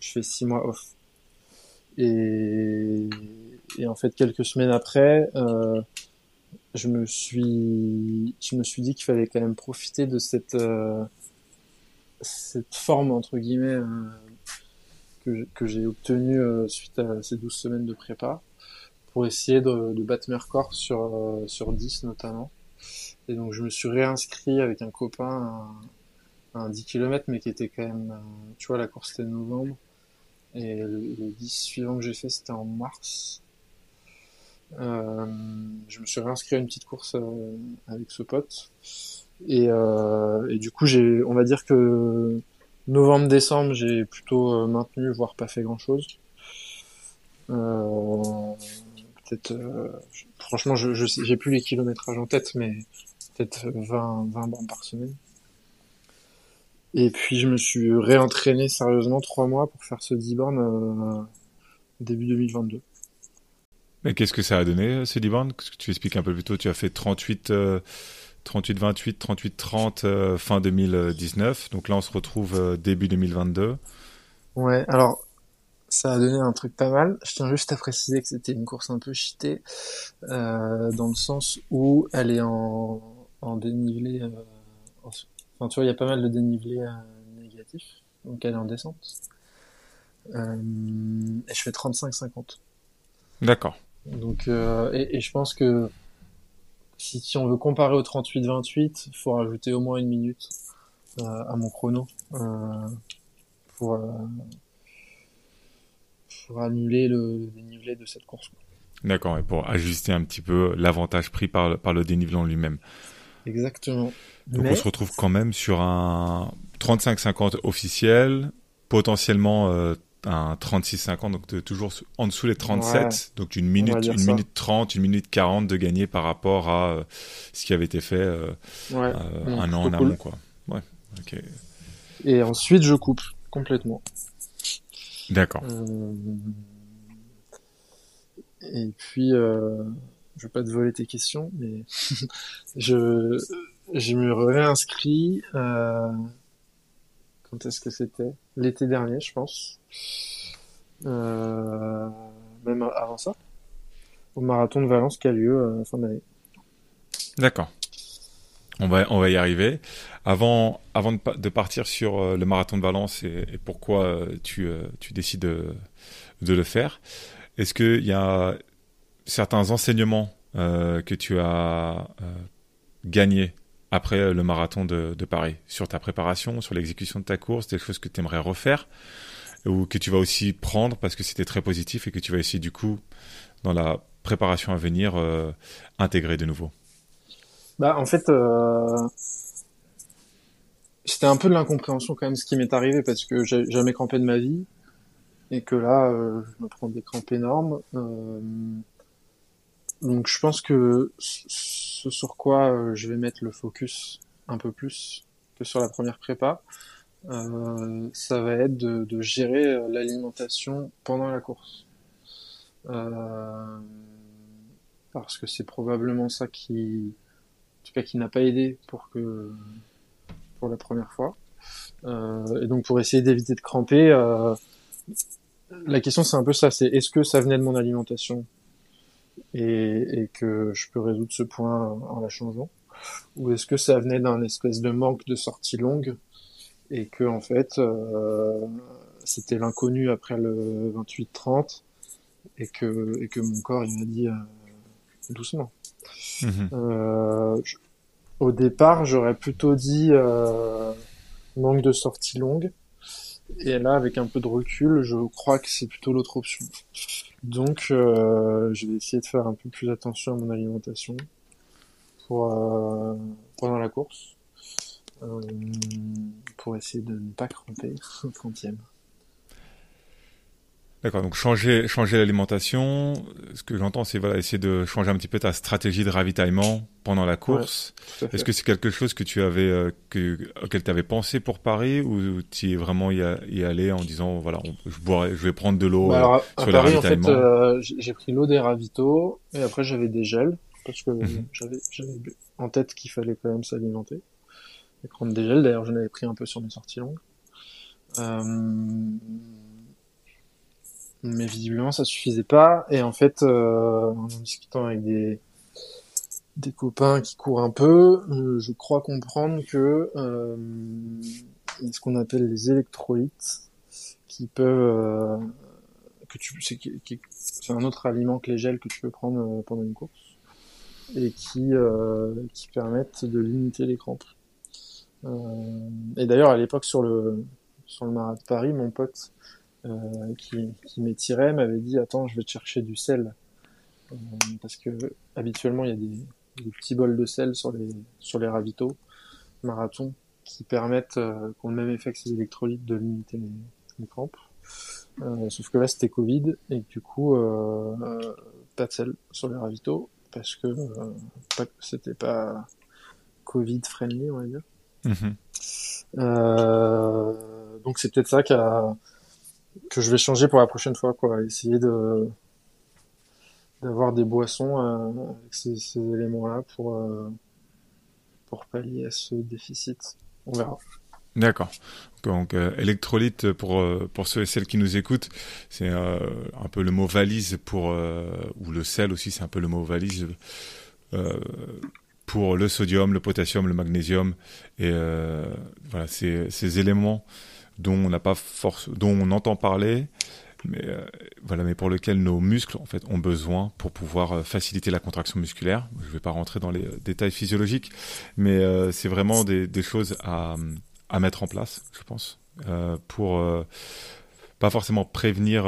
B: je fais six mois off. Et et en fait, quelques semaines après, euh, je me suis, je me suis dit qu'il fallait quand même profiter de cette, euh, cette forme entre guillemets euh, que, j'ai obtenue euh, suite à ces 12 semaines de prépa pour essayer de, de battre mes records sur euh, sur 10 notamment. Et donc je me suis réinscrit avec un copain à, un 10 km mais qui était quand même, tu vois, la course c'était novembre. Et le, le 10 suivant que j'ai fait, c'était en mars. Euh, je me suis réinscrit à une petite course euh, avec ce pote. Et, euh, et du coup, j'ai, on va dire que novembre-décembre, j'ai plutôt maintenu, voire pas fait grand-chose. Euh, peut-être, euh, franchement, je, je j'ai plus les kilométrages en tête, mais peut-être 20, 20 bandes par semaine. Et puis je me suis réentraîné sérieusement trois mois pour faire ce 10 bornes euh, début 2022.
A: Mais qu'est-ce que ça a donné, euh, ce Liban que Tu expliques un peu plus tôt, tu as fait 38, 38 28, 38 30 fin 2019. Donc là, on se retrouve euh, début 2022.
B: Ouais, alors ça a donné un truc pas mal. Je tiens juste à préciser que c'était une course un peu cheatée, euh, dans le sens où elle est en, en dénivelé. Euh, en, enfin, tu vois, il y a pas mal de dénivelé euh, négatif, donc elle est en descente. Euh, et je fais 35-50.
A: D'accord.
B: Donc, euh, et, et, je pense que si, si on veut comparer au 38-28, il faut rajouter au moins une minute euh, à mon chrono euh, pour, euh, pour annuler le, le, dénivelé de cette course.
A: D'accord, et pour ajuster un petit peu l'avantage pris par, par le dénivelé lui-même.
B: Exactement.
A: Donc Mais... on se retrouve quand même sur un 35-50 officiel, potentiellement euh, un 36-50, donc toujours en dessous les 37, ouais, donc une minute, une ça. minute 30, une minute 40 de gagner par rapport à euh, ce qui avait été fait euh,
B: ouais,
A: euh, bon, un an en amont, quoi. Ouais, ok.
B: Et ensuite, je coupe complètement.
A: D'accord.
B: Et puis, je vais pas te voler tes questions, mais [LAUGHS] je, je me réinscris. Quand est-ce que c'était? L'été dernier, je pense. Euh, même avant ça. Au marathon de Valence qui a lieu euh, fin d'année.
A: D'accord. On va, on va y arriver. Avant, avant de, partir sur euh, le marathon de Valence et, pourquoi tu, tu décides de, le faire, est-ce qu'il y a certains enseignements que tu as gagnés après le marathon de, Paris Sur ta préparation, sur l'exécution de ta course, des choses que tu aimerais refaire ou que tu vas aussi prendre parce que c'était très positif et que tu vas essayer du coup, dans la préparation à venir, euh, intégrer de nouveau?
B: Bah, En fait, euh... c'était un peu de l'incompréhension quand même ce qui m'est arrivé parce que j'ai jamais crampé de ma vie et que là, euh, je me prends des crampes énormes. Donc je pense que ce sur quoi euh, je vais mettre le focus un peu plus que sur la première prépa, euh, ça va être de, gérer euh, l'alimentation pendant la course. Parce que c'est probablement ça qui, en tout cas, qui n'a pas aidé pour que, pour la première fois. Et donc pour essayer d'éviter de cramper, la question c'est un peu ça, c'est est-ce que ça venait de mon alimentation et, et, que je peux résoudre ce point en la changeant. ou est-ce que ça venait d'un espèce de manque de sortie longue et que en fait euh, c'était l'inconnu après le 28-30 et que et que mon corps il m'a dit euh, doucement.
A: Mhm.
B: Euh, je- au départ, j'aurais plutôt dit euh, manque de sortie longue. Et là, avec un peu de recul, je crois que c'est plutôt l'autre option. Donc, euh, je vais essayer de faire un peu plus attention à mon alimentation pour euh, pendant la course, euh, pour essayer de ne pas cramper [LAUGHS] au 30e.
A: D'accord, donc changer, changer l'alimentation. Ce que j'entends, c'est voilà, essayer de changer un petit peu ta stratégie de ravitaillement pendant la course. Est-ce que c'est quelque chose que tu avais, euh, que, auquel tu avais pensé pour Paris ou tu es vraiment y, a- y allé en disant voilà, on- je, boirai, je vais prendre de l'eau
B: Bah
A: euh, sur le
B: Paris, en fait,
A: ravitaillement?
B: euh, j'ai pris l'eau des ravitaux et après j'avais des gels parce que
A: Mhm.
B: j'avais j'avais en tête qu'il fallait quand même s'alimenter et prendre des gels. D'ailleurs, j'en avais pris un peu sur mes sorties longues. Euh, mais visiblement, ça suffisait pas. Et en fait, euh, en discutant avec des des copains qui courent un peu, euh, je crois comprendre que euh, ce qu'on appelle les électrolytes qui peuvent euh, que tu c'est un autre aliment que les gels que tu peux prendre euh, pendant une course et qui euh, qui permettent de limiter les crampes. Et d'ailleurs à l'époque sur le sur le marat de Paris, mon pote qui qui m'étirait m'avait dit attends je vais te chercher du sel Euh, parce que habituellement il y a des, des petits bols de sel sur les sur les ravitaux marathon qui permettent euh, qui ont le même effet que ces électrolytes de limiter les, les crampes. Euh, sauf que là c'était Covid et du coup euh, euh, pas de sel sur les ravitaux parce que euh, c'était pas Covid friendly on va dire.
A: Mhm.
B: Euh, donc c'est peut-être ça qu'a- que je vais changer pour la prochaine fois quoi, essayer de d'avoir des boissons euh, avec ces, éléments-là pour euh, pour pallier à ce déficit. On verra.
A: D'accord. Donc, euh, électrolyte, pour, euh, pour ceux et celles qui nous écoutent, c'est un peu le mot valise pour, ou le sel aussi, c'est un peu le mot valise pour le sodium, le potassium, le magnésium, et voilà, ces, ces éléments dont on n'a pas force, dont on entend parler, mais euh, voilà, mais pour lesquels nos muscles en fait ont besoin pour pouvoir euh, faciliter la contraction musculaire. Je ne vais pas rentrer dans les euh, détails physiologiques, mais c'est vraiment des, choses à, à mettre en place, je pense, pour pas forcément prévenir,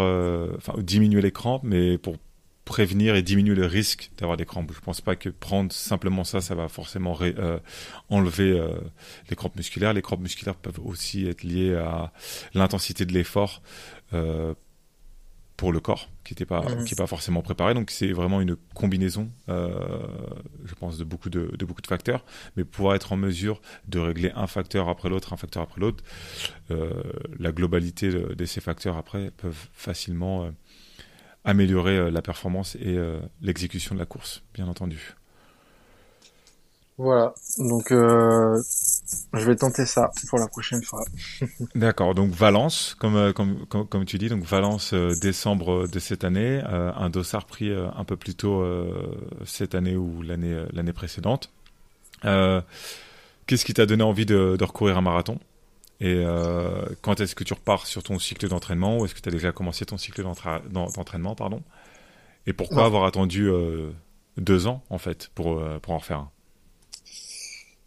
A: enfin diminuer les crampes, mais pour prévenir et diminuer le risque d'avoir des crampes. Je pense pas que prendre simplement ça, ça va forcément ré- euh, enlever euh, les crampes musculaires. Les crampes musculaires peuvent aussi être liées à l'intensité de l'effort euh, pour le corps, qui n'est pas, qui est pas forcément préparé. Donc c'est vraiment une combinaison, je pense, de beaucoup de, de beaucoup de facteurs. Mais pouvoir être en mesure de régler un facteur après l'autre, un facteur après l'autre, la globalité de, de ces facteurs après peuvent facilement améliorer euh, la performance et euh, l'exécution de la course, bien entendu.
B: Voilà. Donc euh, je vais tenter ça pour la prochaine fois. [LAUGHS]
A: D'accord, donc Valence, comme, euh, comme, comme, comme tu dis, donc Valence, euh, décembre de cette année, euh, un dossard pris euh, un peu plus tôt euh, cette année ou l'année l'année précédente. Euh, Qu'est-ce qui t'a donné envie de, de recourir un marathon? Et euh, quand est-ce que tu repars sur ton cycle d'entraînement ou est-ce que tu as déjà commencé ton cycle d'entra- d'en- d'entraînement pardon? Et pourquoi avoir attendu euh, deux ans en fait pour, euh, pour en refaire un?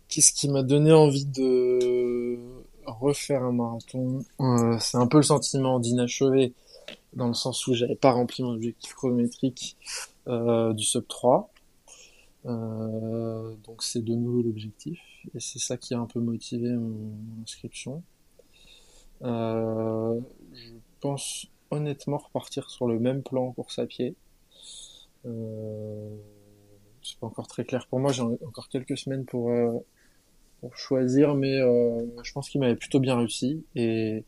B: Qu'est-ce qui m'a donné envie de refaire un marathon? Euh, C'est un peu le sentiment d'inachevé, dans le sens où j'avais pas rempli mon objectif chronométrique euh, du sub 3. Euh, donc c'est de nouveau l'objectif, et c'est ça qui a un peu motivé mon, inscription. Euh, je pense honnêtement repartir sur le même plan en course à pied. Euh, c'est pas encore très clair pour moi, j'ai encore quelques semaines pour, euh, pour choisir, mais euh, je pense qu'il m'avait plutôt bien réussi. Et,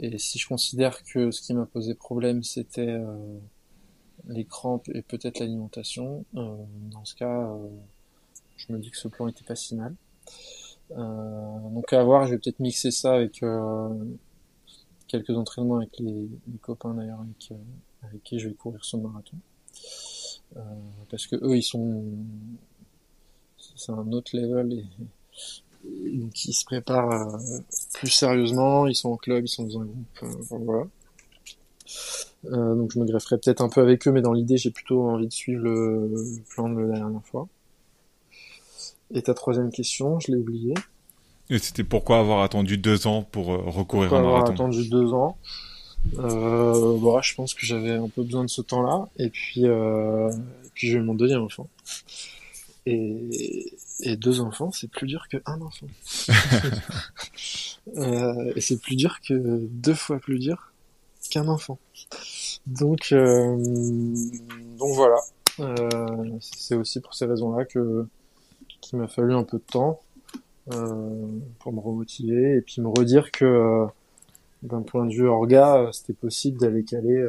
B: et si je considère que ce qui m'a posé problème, c'était les crampes et peut-être l'alimentation, euh, dans ce cas, euh, je me dis que ce plan était pas si mal. Euh, donc à voir, je vais peut-être mixer ça avec quelques entraînements avec les, les copains d'ailleurs avec, avec qui je vais courir ce marathon. Parce que eux, ils sont c'est un autre level et, donc ils se préparent plus sérieusement, ils sont en club, ils sont dans un groupe, voilà. Donc je me grefferai peut-être un peu avec eux, mais dans l'idée j'ai plutôt envie de suivre le, plan de la dernière fois. Et ta troisième question, je l'ai oubliée.
A: Et c'était pourquoi avoir attendu deux ans pour recourir
B: pourquoi
A: à un marathon
B: avoir attendu deux ans? Euh, bon, je pense que j'avais un peu besoin de ce temps-là. Et puis, euh, et puis j'ai eu mon deuxième enfant. Et, et deux enfants, c'est plus dur que un enfant. [LAUGHS] euh, et c'est plus dur que deux fois plus dur qu'un enfant. Donc, euh, donc voilà. Euh, c'est aussi pour ces raisons-là que qu'il m'a fallu un peu de temps euh, pour me remotiver et puis me redire que d'un point de vue orga, c'était possible d'aller caler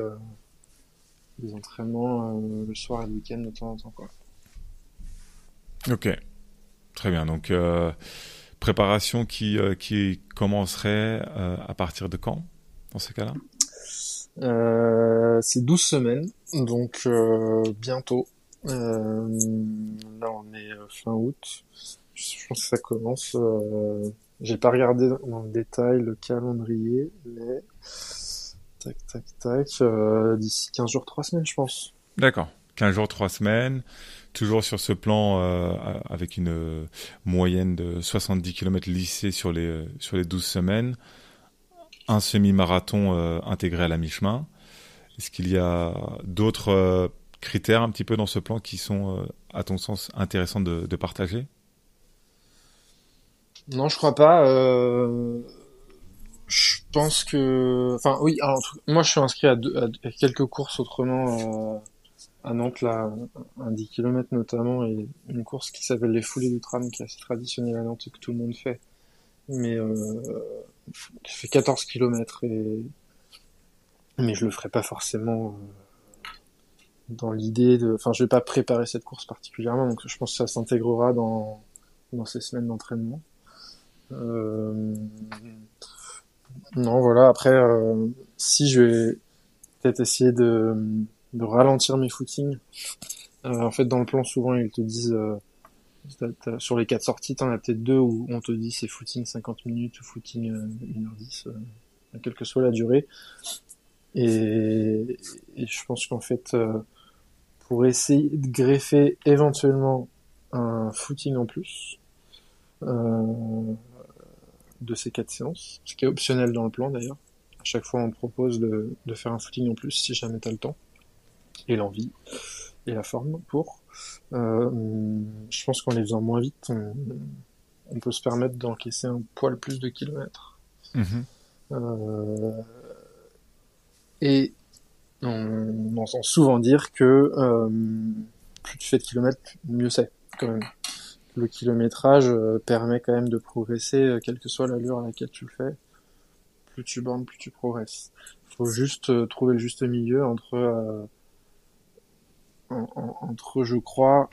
B: des entraînements le soir et le week-end de temps en temps. Quoi.
A: Ok, très bien. Donc, préparation qui, qui commencerait à partir de quand, dans ce cas-là?
B: Euh, C'est 12 semaines, donc bientôt. là, on est fin août. Je pense que ça commence j'ai pas regardé dans le détail le calendrier, mais tac tac tac, euh, d'ici 15 jours, 3 semaines, je pense.
A: D'accord. 15 jours, 3 semaines, toujours sur ce plan euh, avec une euh, moyenne de 70 km lycée sur les, euh, sur les 12 semaines, un semi-marathon euh, intégré à la mi-chemin. Est-ce qu'il y a d'autres euh, critères un petit peu dans ce plan qui sont, à ton sens, intéressants de, partager?
B: Non, je crois pas. Euh... Je pense que, enfin, oui. Alors, moi, je suis inscrit à, deux, quelques courses autrement euh, à Nantes, là, un 10 km notamment, et une course qui s'appelle les Foulées du Tram, qui est assez traditionnelle à Nantes et que tout le monde fait, mais euh, qui fait 14 km et mais je le ferai pas forcément euh, dans l'idée de, enfin, je vais pas préparer cette course particulièrement, donc je pense que ça s'intégrera dans dans ces semaines d'entraînement. Euh, non, voilà. Après, euh, si je vais peut-être essayer de, de ralentir mes footings. Euh, en fait, dans le plan, souvent, ils te disent sur les quatre sorties, t'en as peut-être deux où on te dit c'est footing 50 minutes ou footing 1h10, quelle que soit la durée. Et, je pense qu'en fait, pour essayer de greffer éventuellement un footing en plus, euh, de ces quatre séances, ce qui est optionnel dans le plan d'ailleurs. À chaque fois, on propose de, de faire un footing en plus si jamais tu as le temps et l'envie et la forme pour. Euh, je pense qu'en les faisant moins vite, on, on peut se permettre d'encaisser un poil plus de kilomètres.
A: Mmh.
B: Euh, et on, entend souvent dire que euh, plus tu fais de kilomètres, mieux c'est quand même le kilométrage euh, permet quand même de progresser, euh, quelle que soit l'allure à laquelle tu le fais. Plus tu bornes, plus tu progresses. Il faut juste trouver le juste milieu entre, en, en, entre, je crois,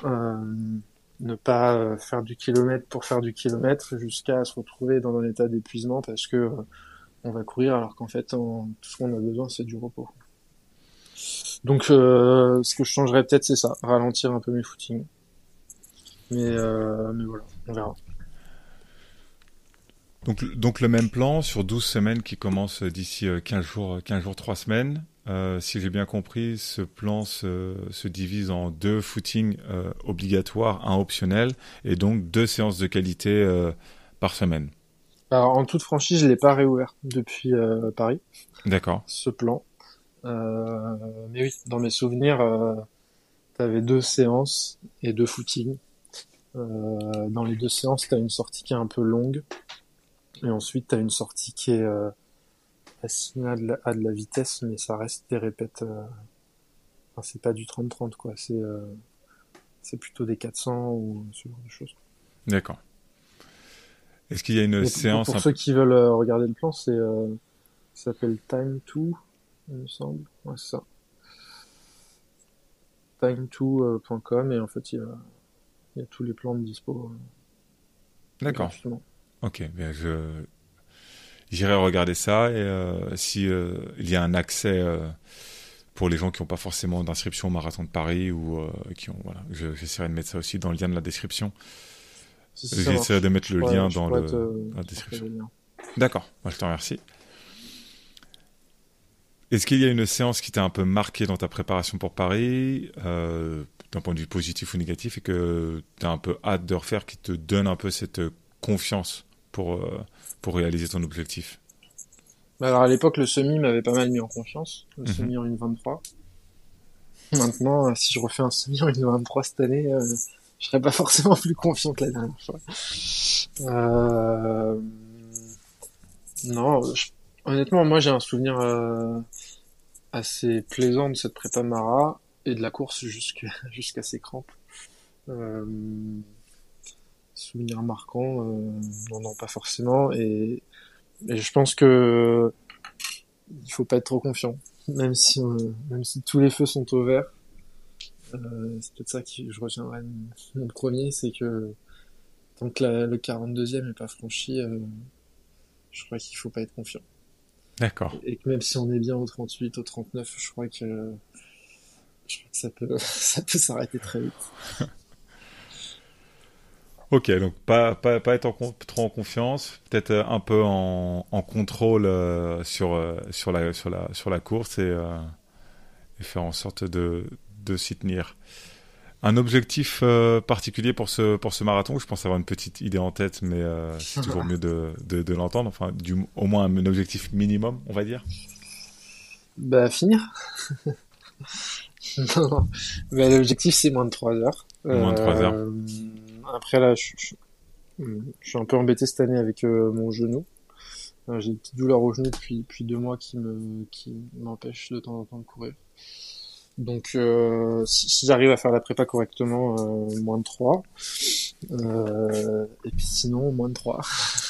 B: ne pas faire du kilomètre pour faire du kilomètre jusqu'à se retrouver dans un état d'épuisement parce que on va courir alors qu'en fait on, tout ce qu'on a besoin c'est du repos. Donc euh, ce que je changerais peut-être c'est ça, ralentir un peu mes footings. Mais, euh, voilà, on verra.
A: Donc, donc le même plan sur 12 semaines qui commence d'ici 15 jours, 15 jours, 3 semaines. Euh, si j'ai bien compris, ce plan se, se divise en deux footings euh, obligatoires, un optionnel, et donc deux séances de qualité euh, par semaine.
B: Alors en toute franchise, je l'ai pas réouvert depuis euh, Paris.
A: D'accord.
B: Ce plan. Euh, mais oui, dans mes souvenirs, euh, tu avais deux séances et deux footings. Euh, dans les deux séances, tu as une sortie qui est un peu longue. Et ensuite, tu as une sortie qui est assignée à de, la, à de la vitesse, mais ça reste des répètes. Euh... Enfin, c'est pas du 30-30, quoi. C'est euh, c'est plutôt des 400 ou ce genre de choses.
A: D'accord. Est-ce qu'il y a une
B: Mais
A: séance
B: Pour, ceux qui veulent euh, regarder le plan, c'est ça s'appelle Time 2, il me semble. Ouais, c'est ça. Time2.com et en fait, il y a il y a tous les plans de dispo.
A: D'accord. Ok, bien je j'irai regarder ça et euh, si euh, il y a un accès euh, pour les gens qui n'ont pas forcément d'inscription au marathon de Paris ou qui ont voilà, j'essaierai de mettre ça aussi dans le lien de la description. J'essaierai de mettre le lien dans le, la description. D'accord, je te remercie. Est-ce qu'il y a une séance qui t'a un peu marqué dans ta préparation pour Paris, euh, d'un point de vue positif ou négatif, et que tu as un peu hâte de refaire, qui te donne un peu cette confiance pour, euh, pour réaliser ton objectif
B: bah, Alors à l'époque, le semi m'avait pas mal mis en confiance, le mhm. semi en 1.23. Maintenant, si je refais un semi en 1.23 cette année, euh, je serais pas [LAUGHS] forcément plus confiant que la dernière fois. Euh... Non, honnêtement, moi j'ai un souvenir euh, assez plaisant de cette prépa Mara et de la course jusqu'à [LAUGHS] jusqu'à ses crampes. Euh... Souvenir marquant, euh... non, non, pas forcément. Et, et, je pense que il faut pas être trop confiant, même si même si tous les feux sont au vert. Euh, c'est peut-être ça que je retiendrai mon premier, c'est que tant que le 42e n'est pas franchi, euh, je crois qu'il faut pas être confiant.
A: D'accord.
B: Et que même si on est bien au 38, au 39, je crois que, je crois que ça peut, [LAUGHS] ça peut s'arrêter très vite.
A: Ok, donc pas, pas, pas être en, trop en confiance, peut-être euh, un peu en, en contrôle sur, sur, la, sur, la, sur la course et, et faire en sorte de, de s'y tenir. Un objectif euh, particulier pour ce, pour ce marathon Je pense avoir une petite idée en tête, mais euh, c'est toujours mieux de, de, l'entendre. Enfin, du, au moins un, objectif minimum, on va dire.
B: Bah, finir. [LAUGHS] non, l'objectif, c'est moins de 3 heures.
A: Moins de 3 heures. Euh,
B: après, là, je, suis un peu embêté cette année avec mon genou. J'ai une petite douleur au genou depuis, depuis deux mois qui me qui m'empêche de temps en temps de courir. Donc euh, si, j'arrive à faire la prépa correctement, euh, moins de 3. Euh, et puis sinon, moins de 3.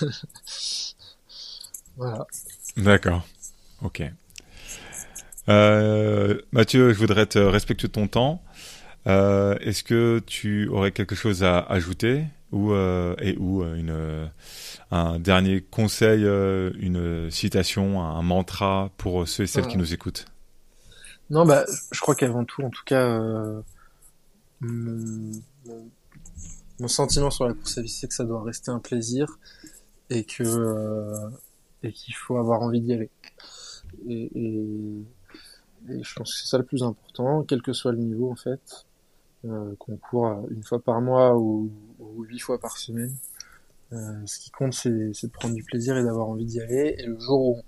B: [LAUGHS] voilà.
A: D'accord. Ok. Euh, Mathieu, je voudrais te respecter ton temps. Euh, est-ce que tu aurais quelque chose à ajouter ou et ou une un dernier conseil, une citation, un mantra pour ceux et celles qui nous écoutent?
B: Non, bah, je crois qu'avant tout, en tout cas, euh, mon, sentiment sur la course à pied, c'est que ça doit rester un plaisir et que euh, et qu'il faut avoir envie d'y aller. Et, et, je pense que c'est ça le plus important, quel que soit le niveau en fait, euh, qu'on court une fois par mois ou, huit fois par semaine. Euh, ce qui compte, c'est de prendre du plaisir et d'avoir envie d'y aller. Et le jour où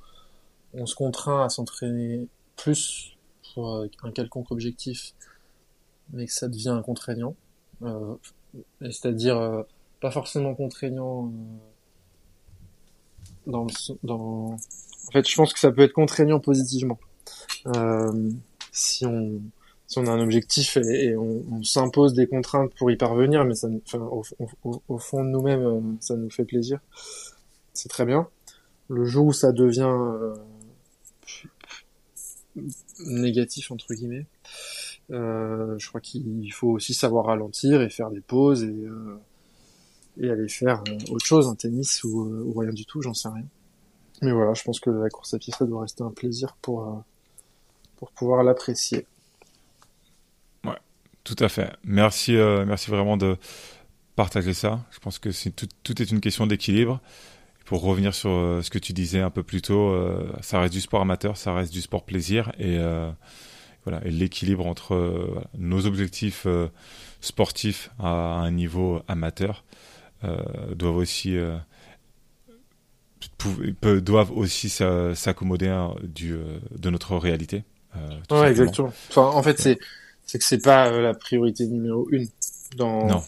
B: on se contraint à s'entraîner plus pour euh, un quelconque objectif, mais que ça devient contraignant. Euh, c'est-à-dire euh, pas forcément contraignant dans, dans. En fait, je pense que ça peut être contraignant positivement. si on si on a un objectif et, on, s'impose des contraintes pour y parvenir, mais ça, enfin, au, fond de nous-mêmes, ça nous fait plaisir. C'est très bien. Le jour où ça devient négatif entre guillemets. Euh, je crois qu'il faut aussi savoir ralentir et faire des pauses et, euh, et aller faire euh, autre chose, un tennis ou, ou rien du tout, j'en sais rien. Mais voilà, je pense que la course à pied, ça doit rester un plaisir pour, pour pouvoir l'apprécier.
A: Tout à fait. Merci, merci vraiment de partager ça. Je pense que c'est tout, tout est une question d'équilibre pour revenir sur euh, ce que tu disais un peu plus tôt, euh, ça reste du sport amateur, ça reste du sport plaisir et euh, voilà, et l'équilibre entre nos objectifs sportifs à un niveau amateur doivent aussi doivent aussi s'accommoder hein, du de notre réalité.
B: ouais, exactement. Enfin, en fait, c'est c'est que c'est pas la priorité numéro une dans non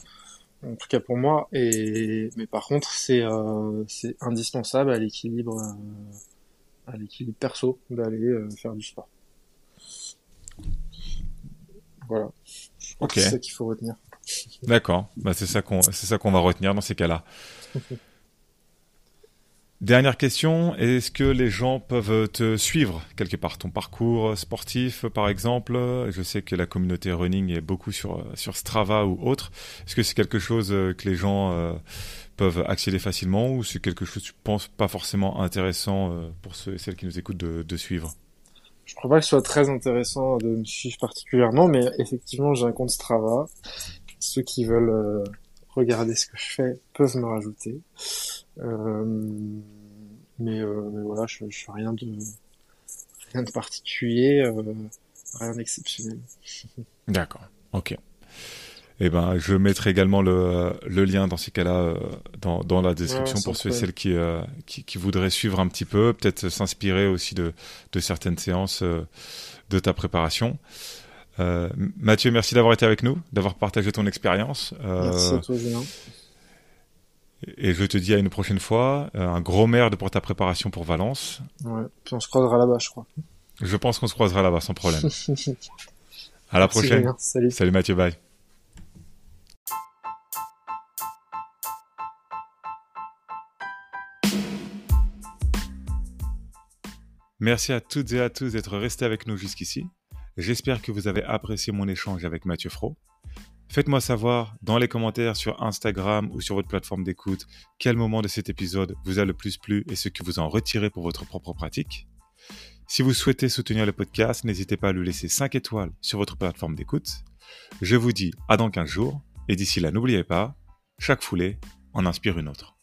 B: en tout cas pour moi. Et mais par contre, c'est euh, c'est indispensable à l'équilibre euh, à l'équilibre perso d'aller euh, faire du sport. Voilà.
A: Ok.
B: C'est ça qu'il faut retenir.
A: D'accord. Bah c'est ça qu'on c'est ça qu'on va retenir dans ces cas-là. [LAUGHS] Dernière question, est-ce que les gens peuvent te suivre quelque part? Ton parcours sportif, par exemple? Je sais que la communauté running est beaucoup sur, sur Strava ou autre. Est-ce que c'est quelque chose euh, que les gens euh, peuvent accéder facilement ou c'est quelque chose que tu penses pas forcément intéressant euh, pour ceux et celles qui nous écoutent de, suivre?
B: Je crois pas que ce soit très intéressant de me suivre particulièrement, mais effectivement j'ai un compte Strava. Ceux qui veulent regarder ce que je fais peuvent me rajouter. Euh, mais, euh, mais, voilà, je, je fais rien de rien de particulier, euh, rien d'exceptionnel. [LAUGHS]
A: D'accord. Ok. Eh ben, je mettrai également le, le lien dans ces cas-là dans, dans la description pour ceux et celles qui, euh, qui, qui, voudraient suivre un petit peu, peut-être s'inspirer aussi de, de certaines séances de ta préparation. Euh, Mathieu, merci d'avoir été avec nous, d'avoir partagé ton expérience.
B: merci à toi, Julien.
A: Et je te dis à une prochaine fois. un gros merde pour ta préparation pour Valence.
B: Ouais, puis on se croisera là-bas, je crois.
A: Je pense qu'on se croisera là-bas sans problème. [LAUGHS] à la prochaine.
B: Salut.
A: Salut Mathieu, bye. Merci à toutes et à tous d'être restés avec nous jusqu'ici. J'espère que vous avez apprécié mon échange avec Mathieu Fro. Faites-moi savoir dans les commentaires sur Instagram ou sur votre plateforme d'écoute quel moment de cet épisode vous a le plus plu et ce que vous en retirez pour votre propre pratique. Si vous souhaitez soutenir le podcast, n'hésitez pas à lui laisser 5 étoiles sur votre plateforme d'écoute. Je vous dis à dans 15 jours et d'ici là, n'oubliez pas, chaque foulée en inspire une autre.